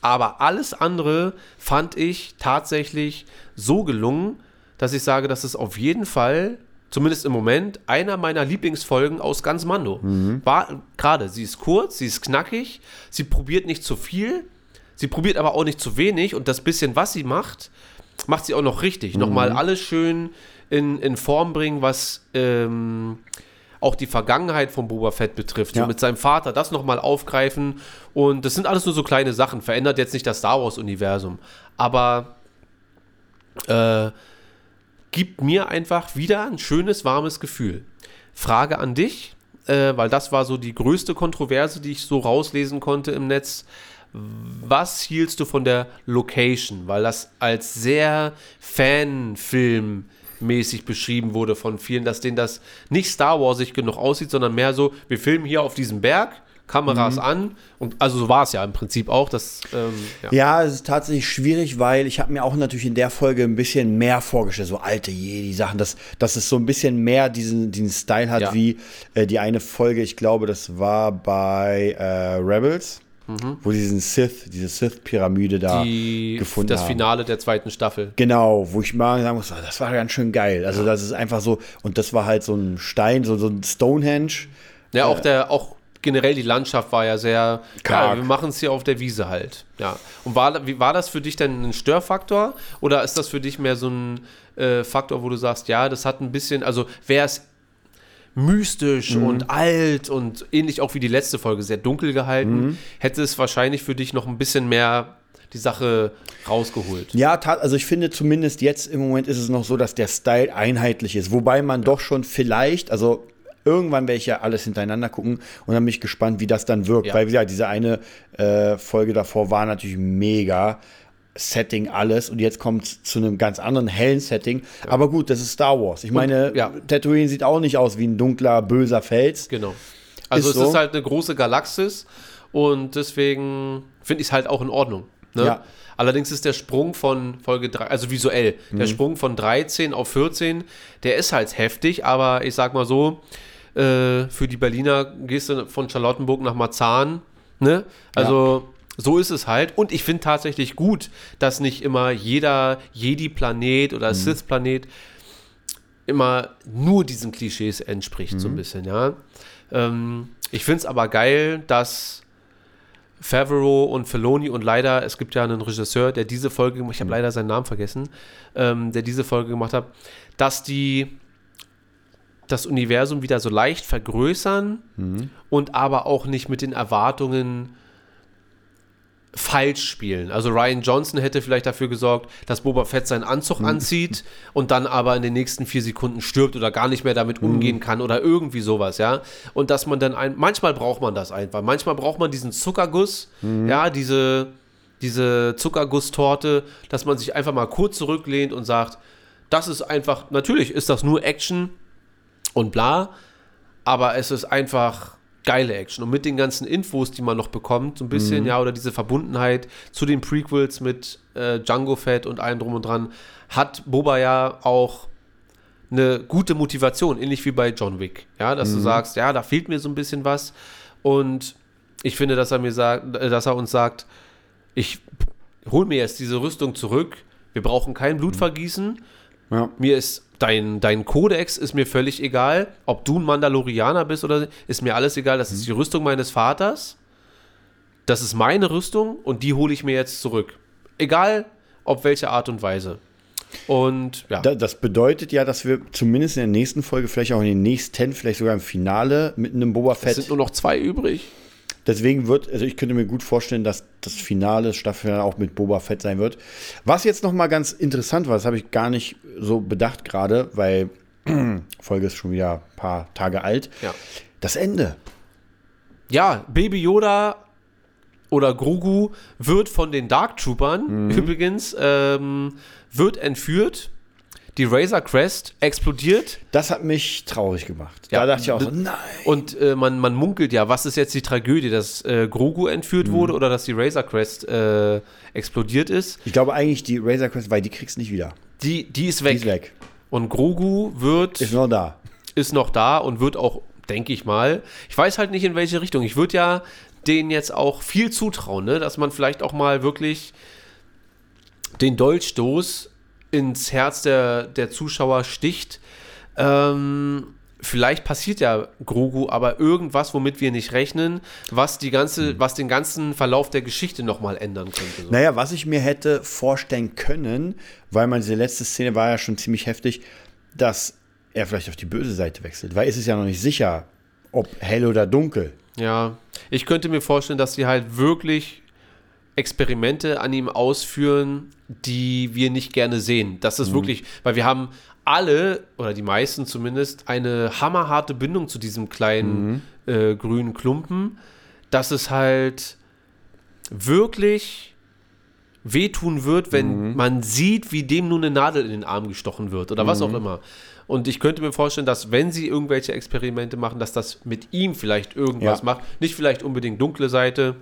Aber alles andere fand ich tatsächlich so gelungen, dass ich sage, das ist auf jeden Fall, zumindest im Moment, einer meiner Lieblingsfolgen aus ganz Mando. War gerade, sie ist kurz, sie ist knackig, sie probiert nicht zu viel, sie probiert aber auch nicht zu wenig und das bisschen, was sie macht, macht sie auch noch richtig. Nochmal alles schön in, in Form bringen, was ähm, auch die Vergangenheit von Boba Fett betrifft. Ja. So mit seinem Vater das nochmal aufgreifen. Und das sind alles nur so kleine Sachen. Verändert jetzt nicht das Star Wars-Universum. Aber äh, gibt mir einfach wieder ein schönes, warmes Gefühl. Frage an dich, äh, weil das war so die größte Kontroverse, die ich so rauslesen konnte im Netz. Was hielst du von der Location? Weil das als sehr Fanfilm-mäßig beschrieben wurde von vielen, dass denen das nicht Star Warsig genug aussieht, sondern mehr so, wir filmen hier auf diesem Berg, Kameras an und also so war es ja im Prinzip auch. Das, ähm, ja. Ja, es ist tatsächlich schwierig, weil ich habe mir auch natürlich in der Folge ein bisschen mehr vorgestellt, so alte Jedi-Sachen, dass, dass es so ein bisschen mehr diesen, diesen Style hat Ja. wie äh, die eine Folge, ich glaube, das war bei äh, Rebels, wo sie diesen Sith, diese Sith-Pyramide da die, gefunden das haben. Finale der zweiten Staffel. Genau, wo ich mal sagen muss, das war ganz schön geil. Also das ist einfach so, und das war halt so ein Stein, so, so ein Stonehenge. Ja, auch der, auch generell die Landschaft war ja sehr, Karg. ja, wir machen es hier auf der Wiese halt. Ja. Und war, wie, war das für dich denn ein Störfaktor oder ist das für dich mehr so ein äh, Faktor, wo du sagst, ja, das hat ein bisschen, also wäre es mystisch und alt und ähnlich auch wie die letzte Folge sehr dunkel gehalten, hätte es wahrscheinlich für dich noch ein bisschen mehr die Sache rausgeholt. Ja, tat, also ich finde zumindest jetzt im Moment ist es noch so, dass der Style einheitlich ist. Wobei man doch schon vielleicht, also irgendwann werde ich ja alles hintereinander gucken und dann bin ich gespannt, wie das dann wirkt. Ja. Weil, wie gesagt, diese eine äh, Folge davor war natürlich mega. Setting alles und jetzt kommt es zu einem ganz anderen hellen Setting. Aber gut, das ist Star Wars. Ich meine, ja. Tatooine sieht auch nicht aus wie ein dunkler, böser Fels. Genau. Also Ist es so. ist halt eine große Galaxis Und deswegen finde ich es halt auch in Ordnung. Ne? Ja. Allerdings ist der Sprung von Folge 3, also visuell, der Sprung von 13 auf 14, der ist halt heftig, aber ich sag mal so, äh, für die Berliner gehst du von Charlottenburg nach Marzahn, ne? Also so ist es halt. Und ich finde tatsächlich gut, dass nicht immer jeder Jedi-Planet oder Sith-Planet immer nur diesen Klischees entspricht, so ein bisschen, ja. Ähm, ich finde es aber geil, dass Favreau und Filoni und leider, es gibt ja einen Regisseur, der diese Folge, ich habe leider seinen Namen vergessen, ähm, der diese Folge gemacht hat, dass die das Universum wieder so leicht vergrößern und aber auch nicht mit den Erwartungen falsch spielen. Also Ryan Johnson hätte vielleicht dafür gesorgt, dass Boba Fett seinen Anzug anzieht und dann aber in den nächsten vier Sekunden stirbt oder gar nicht mehr damit umgehen kann oder irgendwie sowas, ja. Und dass man dann ein, manchmal braucht man das einfach. Manchmal braucht man diesen Zuckerguss, ja, diese, diese Zuckergusstorte, dass man sich einfach mal kurz zurücklehnt und sagt, das ist einfach, natürlich ist das nur Action und bla, aber es ist einfach geile Action. Und mit den ganzen Infos, die man noch bekommt, so ein bisschen, ja, oder diese Verbundenheit zu den Prequels mit äh, Django Fett und allem drum und dran, hat Boba ja auch eine gute Motivation, ähnlich wie bei John Wick. Ja, dass du sagst, ja, da fehlt mir so ein bisschen was. Und ich finde, dass er mir sagt, äh, dass er uns sagt, ich hol mir jetzt diese Rüstung zurück. Wir brauchen kein Blutvergießen. Ja. Mir ist dein, dein Kodex ist mir völlig egal. Ob du ein Mandalorianer bist oder ist mir alles egal. Das ist die Rüstung meines Vaters. Das ist meine Rüstung und die hole ich mir jetzt zurück. Egal, auf welche Art und Weise. Und ja, Da, das bedeutet ja, dass wir zumindest in der nächsten Folge, vielleicht auch in den nächsten, vielleicht sogar im Finale mit einem Boba es Fett. sind nur noch zwei übrig. Deswegen wird, also ich könnte mir gut vorstellen, dass das Finale Staffel auch mit Boba Fett sein wird. Was jetzt noch mal ganz interessant war, das habe ich gar nicht so bedacht gerade, weil Folge ist schon wieder ein paar Tage alt. Ja. Das Ende. Ja, Baby Yoda oder Grogu wird von den Dark Troopern übrigens ähm, wird entführt. Die Razor Crest explodiert Das hat mich traurig gemacht. Ja, da dachte ich auch so, nein. Und äh, man, man munkelt ja, was ist jetzt die Tragödie, dass äh, Grogu entführt wurde oder dass die Razor Crest äh, explodiert ist? Ich glaube eigentlich die Razor Crest, weil die kriegst du nicht wieder. Die, die ist Die weg. ist weg. Und Grogu wird, Ist noch da. ist noch da und wird auch, denke ich mal, ich weiß halt nicht in welche Richtung. Ich würde ja denen jetzt auch viel zutrauen, ne? dass man vielleicht auch mal wirklich den Dolchstoß ins Herz der, der Zuschauer sticht. Ähm, vielleicht passiert ja Grogu aber irgendwas, womit wir nicht rechnen, was die ganze, was den ganzen Verlauf der Geschichte nochmal ändern könnte. So. Naja, was ich mir hätte vorstellen können, weil man diese letzte Szene war ja schon ziemlich heftig, dass er vielleicht auf die böse Seite wechselt. Weil es ist ja noch nicht sicher, ob hell oder dunkel. Ja, ich könnte mir vorstellen, dass sie halt wirklich Experimente an ihm ausführen, die wir nicht gerne sehen. Das ist wirklich, weil wir haben alle, oder die meisten zumindest, eine hammerharte Bindung zu diesem kleinen äh, grünen Klumpen, dass es halt wirklich wehtun wird, wenn man sieht, wie dem nun eine Nadel in den Arm gestochen wird oder was auch immer. Und ich könnte mir vorstellen, dass wenn sie irgendwelche Experimente machen, dass das mit ihm vielleicht irgendwas Ja. macht. Nicht vielleicht unbedingt dunkle Seite.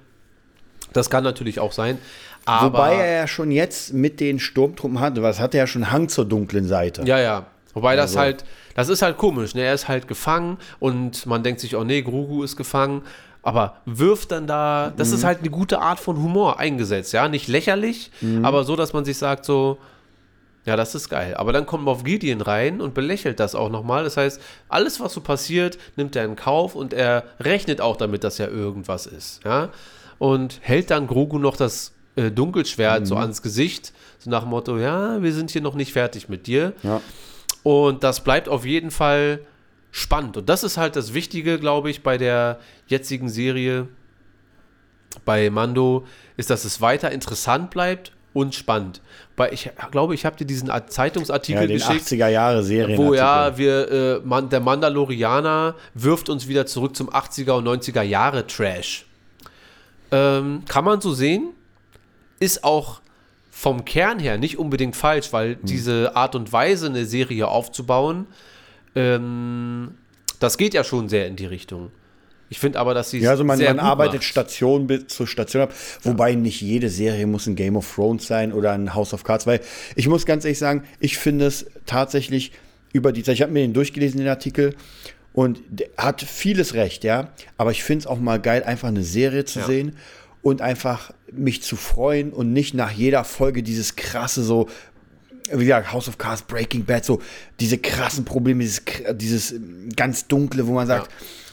Das kann natürlich auch sein. Wobei er ja schon jetzt mit den Sturmtruppen hatte, was hat er ja schon Hang zur dunklen Seite. Ja, ja. Wobei das Also. halt, das ist halt komisch. Ne? Er ist halt gefangen und man denkt sich, oh nee, Grogu ist gefangen. Aber wirft dann da, das Mhm. ist halt eine gute Art von Humor eingesetzt, ja. Nicht lächerlich, Mhm. aber so, dass man sich sagt, so, ja, das ist geil. Aber dann kommt Moff Gideon rein und belächelt das auch nochmal. Das heißt, alles, was so passiert, nimmt er in Kauf und er rechnet auch damit, dass ja irgendwas ist, ja. Und hält dann Grogu noch das äh, Dunkelschwert Mhm. so ans Gesicht, so nach dem Motto, ja, wir sind hier noch nicht fertig mit dir. Ja. Und das bleibt auf jeden Fall spannend. Und das ist halt das Wichtige, glaube ich, bei der jetzigen Serie, bei Mando, ist, dass es weiter interessant bleibt und spannend. Weil ich glaube, ich habe dir diesen Art- Zeitungsartikel Ja, den geschickt, 80er Jahre Serien. wo ja, wir, äh, man, der Mandalorianer wirft uns wieder zurück zum 80er und 90er Jahre Trash. Ähm, kann man so sehen, ist auch vom Kern her nicht unbedingt falsch, weil diese Art und Weise, eine Serie aufzubauen, ähm, das geht ja schon sehr in die Richtung. Ich finde aber, dass sie Ja, also man, sehr man arbeitet macht. Station bis zur Station ab. Wobei nicht jede Serie muss ein Game of Thrones sein oder ein House of Cards. Weil ich muss ganz ehrlich sagen, ich finde es tatsächlich über die Zeit, ich habe mir den durchgelesen, den Artikel, und hat vieles recht, ja. Aber ich finde es auch mal geil, einfach eine Serie zu Ja. sehen und einfach mich zu freuen und nicht nach jeder Folge dieses krasse so wie gesagt, House of Cards, Breaking Bad, so diese krassen Probleme, dieses, dieses ganz dunkle, wo man sagt,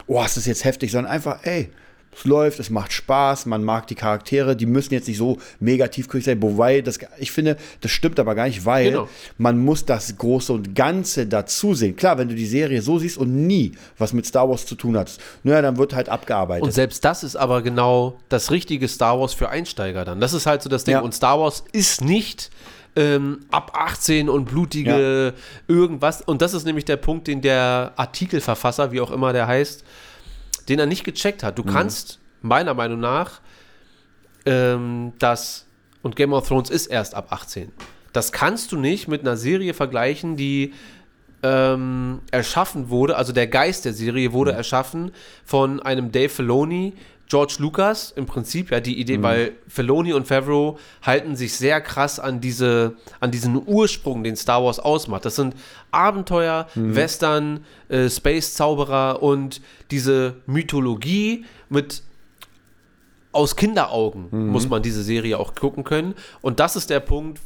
oh, ist das jetzt heftig, sondern einfach, ey, es läuft, es macht Spaß, man mag die Charaktere, die müssen jetzt nicht so mega tiefgründig sein, wobei, das, ich finde, das stimmt aber gar nicht, weil Genau. man muss das Große und Ganze dazu sehen. Klar, wenn du die Serie so siehst und nie was mit Star Wars zu tun hast, naja, dann wird halt abgearbeitet. Und selbst das ist aber genau das richtige Star Wars für Einsteiger dann. Das ist halt so das Ding. Ja. Und Star Wars ist nicht ähm, ab 18 und blutige irgendwas. Und das ist nämlich der Punkt, den der Artikelverfasser, wie auch immer der heißt, den er nicht gecheckt hat. Du kannst meiner Meinung nach ähm, das, und Game of Thrones ist erst ab 18. Das kannst du nicht mit einer Serie vergleichen, die ähm, erschaffen wurde, also der Geist der Serie wurde erschaffen von einem Dave Filoni, George Lucas im Prinzip, ja, die Idee, weil Filoni und Favreau halten sich sehr krass an diese, an diesen Ursprung, den Star Wars ausmacht. Das sind Abenteuer, Western, äh, Space-Zauberer und diese Mythologie mit aus Kinderaugen muss man diese Serie auch gucken können. Und das ist der Punkt,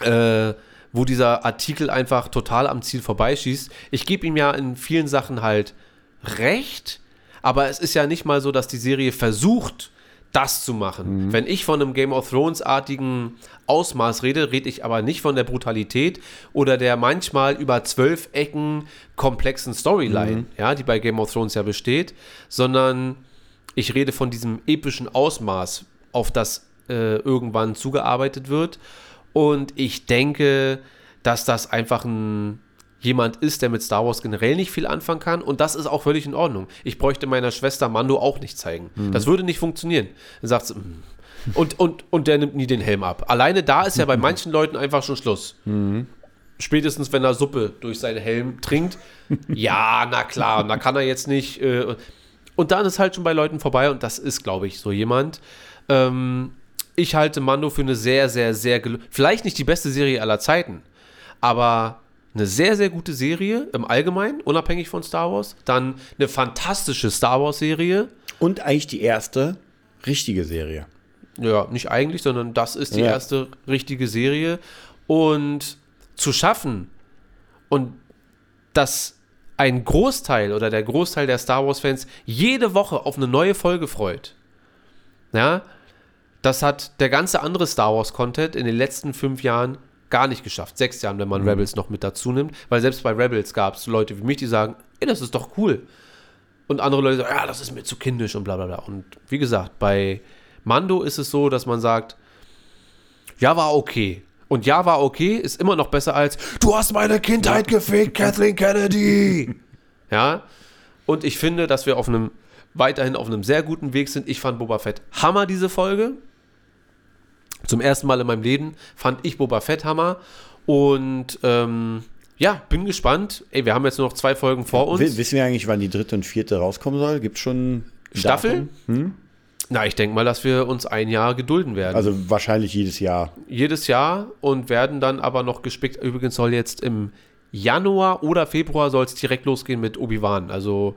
äh, wo dieser Artikel einfach total am Ziel vorbeischießt. Ich gebe ihm ja in vielen Sachen halt recht, aber es ist ja nicht mal so, dass die Serie versucht, das zu machen. Wenn ich von einem Game of Thrones-artigen Ausmaß rede, rede ich aber nicht von der Brutalität oder der manchmal über zwölf Ecken komplexen Storyline, ja, die bei Game of Thrones ja besteht, sondern ich rede von diesem epischen Ausmaß, auf das äh, irgendwann zugearbeitet wird. Und ich denke, dass das einfach ein jemand ist, der mit Star Wars generell nicht viel anfangen kann. Und das ist auch völlig in Ordnung. Ich bräuchte meiner Schwester Mando auch nicht zeigen. Das würde nicht funktionieren. Dann sagt sie, "Mm." und, und, und der nimmt nie den Helm ab. Alleine da ist ja bei manchen Leuten einfach schon Schluss. Spätestens, wenn er Suppe durch seinen Helm trinkt. Ja, na klar, da kann er jetzt nicht. Äh, und dann ist halt schon bei Leuten vorbei und das ist, glaube ich, so jemand. Ähm, ich halte Mando für eine sehr, sehr, sehr, vielleicht nicht die beste Serie aller Zeiten, aber eine sehr, sehr gute Serie im Allgemeinen, unabhängig von Star Wars. Dann eine fantastische Star Wars-Serie. und eigentlich die erste richtige Serie. Ja, nicht eigentlich, sondern das ist die Ja. erste richtige Serie. Und zu schaffen und dass ein Großteil oder der Großteil der Star Wars-Fans jede Woche auf eine neue Folge freut. Ja, das hat der ganze andere Star Wars-Content in den letzten fünf Jahren gar nicht geschafft. Sechs Jahren, wenn man Rebels noch mit dazu nimmt. Weil selbst bei Rebels gab es Leute wie mich, die sagen, ey, das ist doch cool. Und andere Leute sagen, ja, das ist mir zu kindisch und bla bla bla. Und wie gesagt, bei Mando ist es so, dass man sagt, ja, war okay. Und ja, war okay, ist immer noch besser als, du hast meine Kindheit gefickt, Kathleen Kennedy. ja, und ich finde, dass wir auf einem, weiterhin auf einem sehr guten Weg sind. Ich fand Boba Fett Hammer, diese Folge. Zum ersten Mal in meinem Leben fand ich Boba Fett Hammer. Und ähm, ja, bin gespannt. Ey, wir haben jetzt nur noch zwei Folgen vor uns. W wissen wir eigentlich, wann die dritte und vierte rauskommen soll? Gibt es schon Staffel? Datum? Na, ich denke mal, dass wir uns ein Jahr gedulden werden. Also wahrscheinlich jedes Jahr. jedes Jahr und werden dann aber noch gespickt. Übrigens soll jetzt im Januar oder Februar soll es direkt losgehen mit Obi-Wan. Also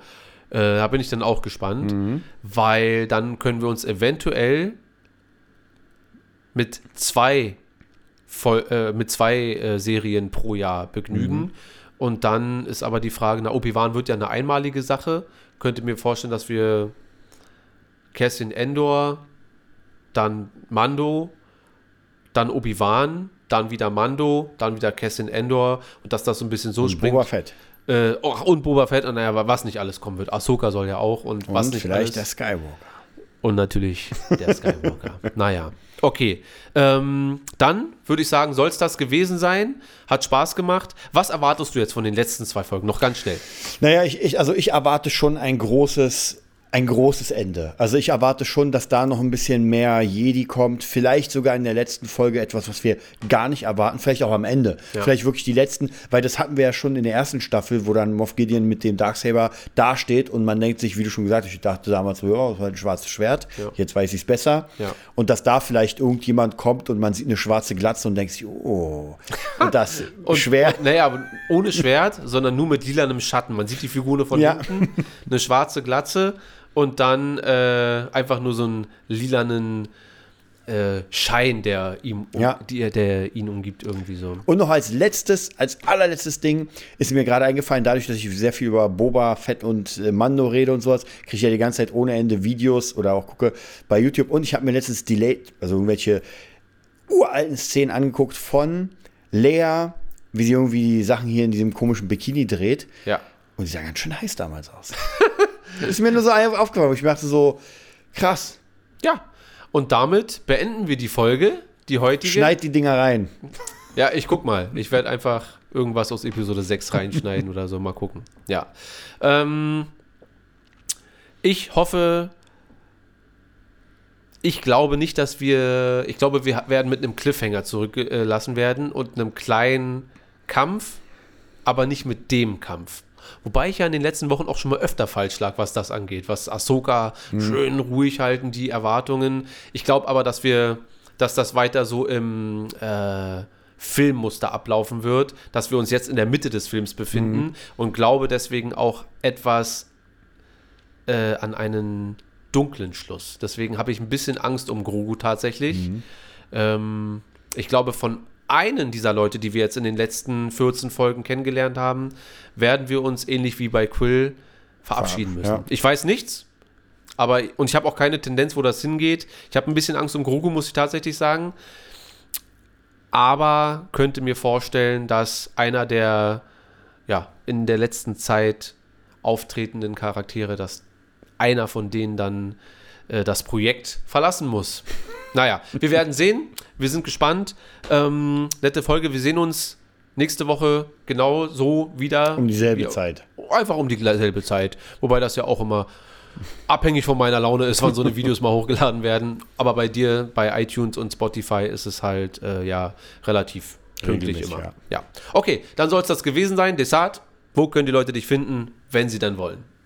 äh, da bin ich dann auch gespannt, weil dann können wir uns eventuell mit zwei, Vol äh, mit zwei äh, Serien pro Jahr begnügen. Und dann ist aber die Frage, na, Obi-Wan wird ja eine einmalige Sache. Könnte mir vorstellen, dass wir Cassian Endor, dann Mando, dann Obi-Wan, dann wieder Mando, dann wieder Cassian Endor und dass das so ein bisschen so springt. Boba Fett. Äh, oh, und Boba Fett, und naja, was nicht alles kommen wird. Ahsoka soll ja auch und, was Und nicht vielleicht der alles. Skywalker. Und natürlich der Skywalker. naja, okay. Ähm, dann würde ich sagen, soll es das gewesen sein. Hat Spaß gemacht. Was erwartest du jetzt von den letzten zwei Folgen? Noch ganz schnell. Naja, ich, ich, also ich erwarte schon ein großes, ein großes Ende. Also ich erwarte schon, dass da noch ein bisschen mehr Jedi kommt. Vielleicht sogar in der letzten Folge etwas, was wir gar nicht erwarten. Vielleicht auch am Ende. Ja. Vielleicht wirklich die letzten, weil das hatten wir ja schon in der ersten Staffel, wo dann Moff Gideon mit dem Darksaber dasteht und man denkt sich, wie du schon gesagt hast, ich dachte damals ja, das war ein schwarzes Schwert. Ja. Jetzt weiß ich es besser. Ja. Und dass da vielleicht irgendjemand kommt und man sieht eine schwarze Glatze und denkt sich, oh. Und das Und, Schwert. Naja, aber ohne Schwert, sondern nur mit lilanem Schatten. Man sieht die Figur von Ja. hinten, eine schwarze Glatze und dann äh, einfach nur so einen lilanen äh, Schein, der, ihm, um, Ja. die, der ihn umgibt, irgendwie so. Und noch als letztes, als allerletztes Ding ist mir gerade eingefallen, dadurch, dass ich sehr viel über Boba Fett und äh, Mando rede und sowas, kriege ich ja die ganze Zeit ohne Ende Videos oder auch gucke bei YouTube. Und ich habe mir letztens Delayed, also irgendwelche uralten Szenen angeguckt von Lea, wie sie irgendwie die Sachen hier in diesem komischen Bikini dreht. Ja. Und die sah ganz schön heiß damals aus. ist mir nur so aufgefallen. Ich dachte so, krass, Ja. Und damit beenden wir die Folge, die heutige. schneid die Dinger rein. Ja, ich guck mal. Ich werde einfach irgendwas aus Episode 6 reinschneiden oder so. Mal gucken. Ja. Ähm, ich hoffe. Ich glaube nicht, dass wir. Ich glaube, wir werden mit einem Cliffhanger zurücklassen werden und einem kleinen Kampf, aber nicht mit dem Kampf. Wobei ich ja in den letzten Wochen auch schon mal öfter falsch lag, was das angeht. Was Ahsoka schön ruhig halten, die Erwartungen. Ich glaube aber, dass wir, dass das weiter so im äh, Filmmuster ablaufen wird, dass wir uns jetzt in der Mitte des Films befinden und glaube deswegen auch etwas äh, an einen dunklen Schluss. Deswegen habe ich ein bisschen Angst um Grogu tatsächlich. Ähm, ich glaube, von einen dieser Leute, die wir jetzt in den letzten 14 Folgen kennengelernt haben, werden wir uns ähnlich wie bei Quill verabschieden müssen. Ja. Ich weiß nichts, aber und ich habe auch keine Tendenz, wo das hingeht. Ich habe ein bisschen Angst um Grogu, muss ich tatsächlich sagen. Aber könnte mir vorstellen, dass einer der ja, in der letzten Zeit auftretenden Charaktere, dass einer von denen dann äh, das Projekt verlassen muss. Naja, wir werden sehen. Wir sind gespannt. Ähm, nette Folge. Wir sehen uns nächste Woche genau so wieder. Um dieselbe Wie- Zeit. Einfach um dieselbe Zeit. Wobei das ja auch immer abhängig von meiner Laune ist, wann so eine Videos mal hochgeladen werden. Aber bei dir, bei iTunes und Spotify ist es halt äh, ja relativ pünktlich immer. ja. Ja. Okay, dann soll es das gewesen sein. Desart, wo können die Leute dich finden, wenn sie dann wollen?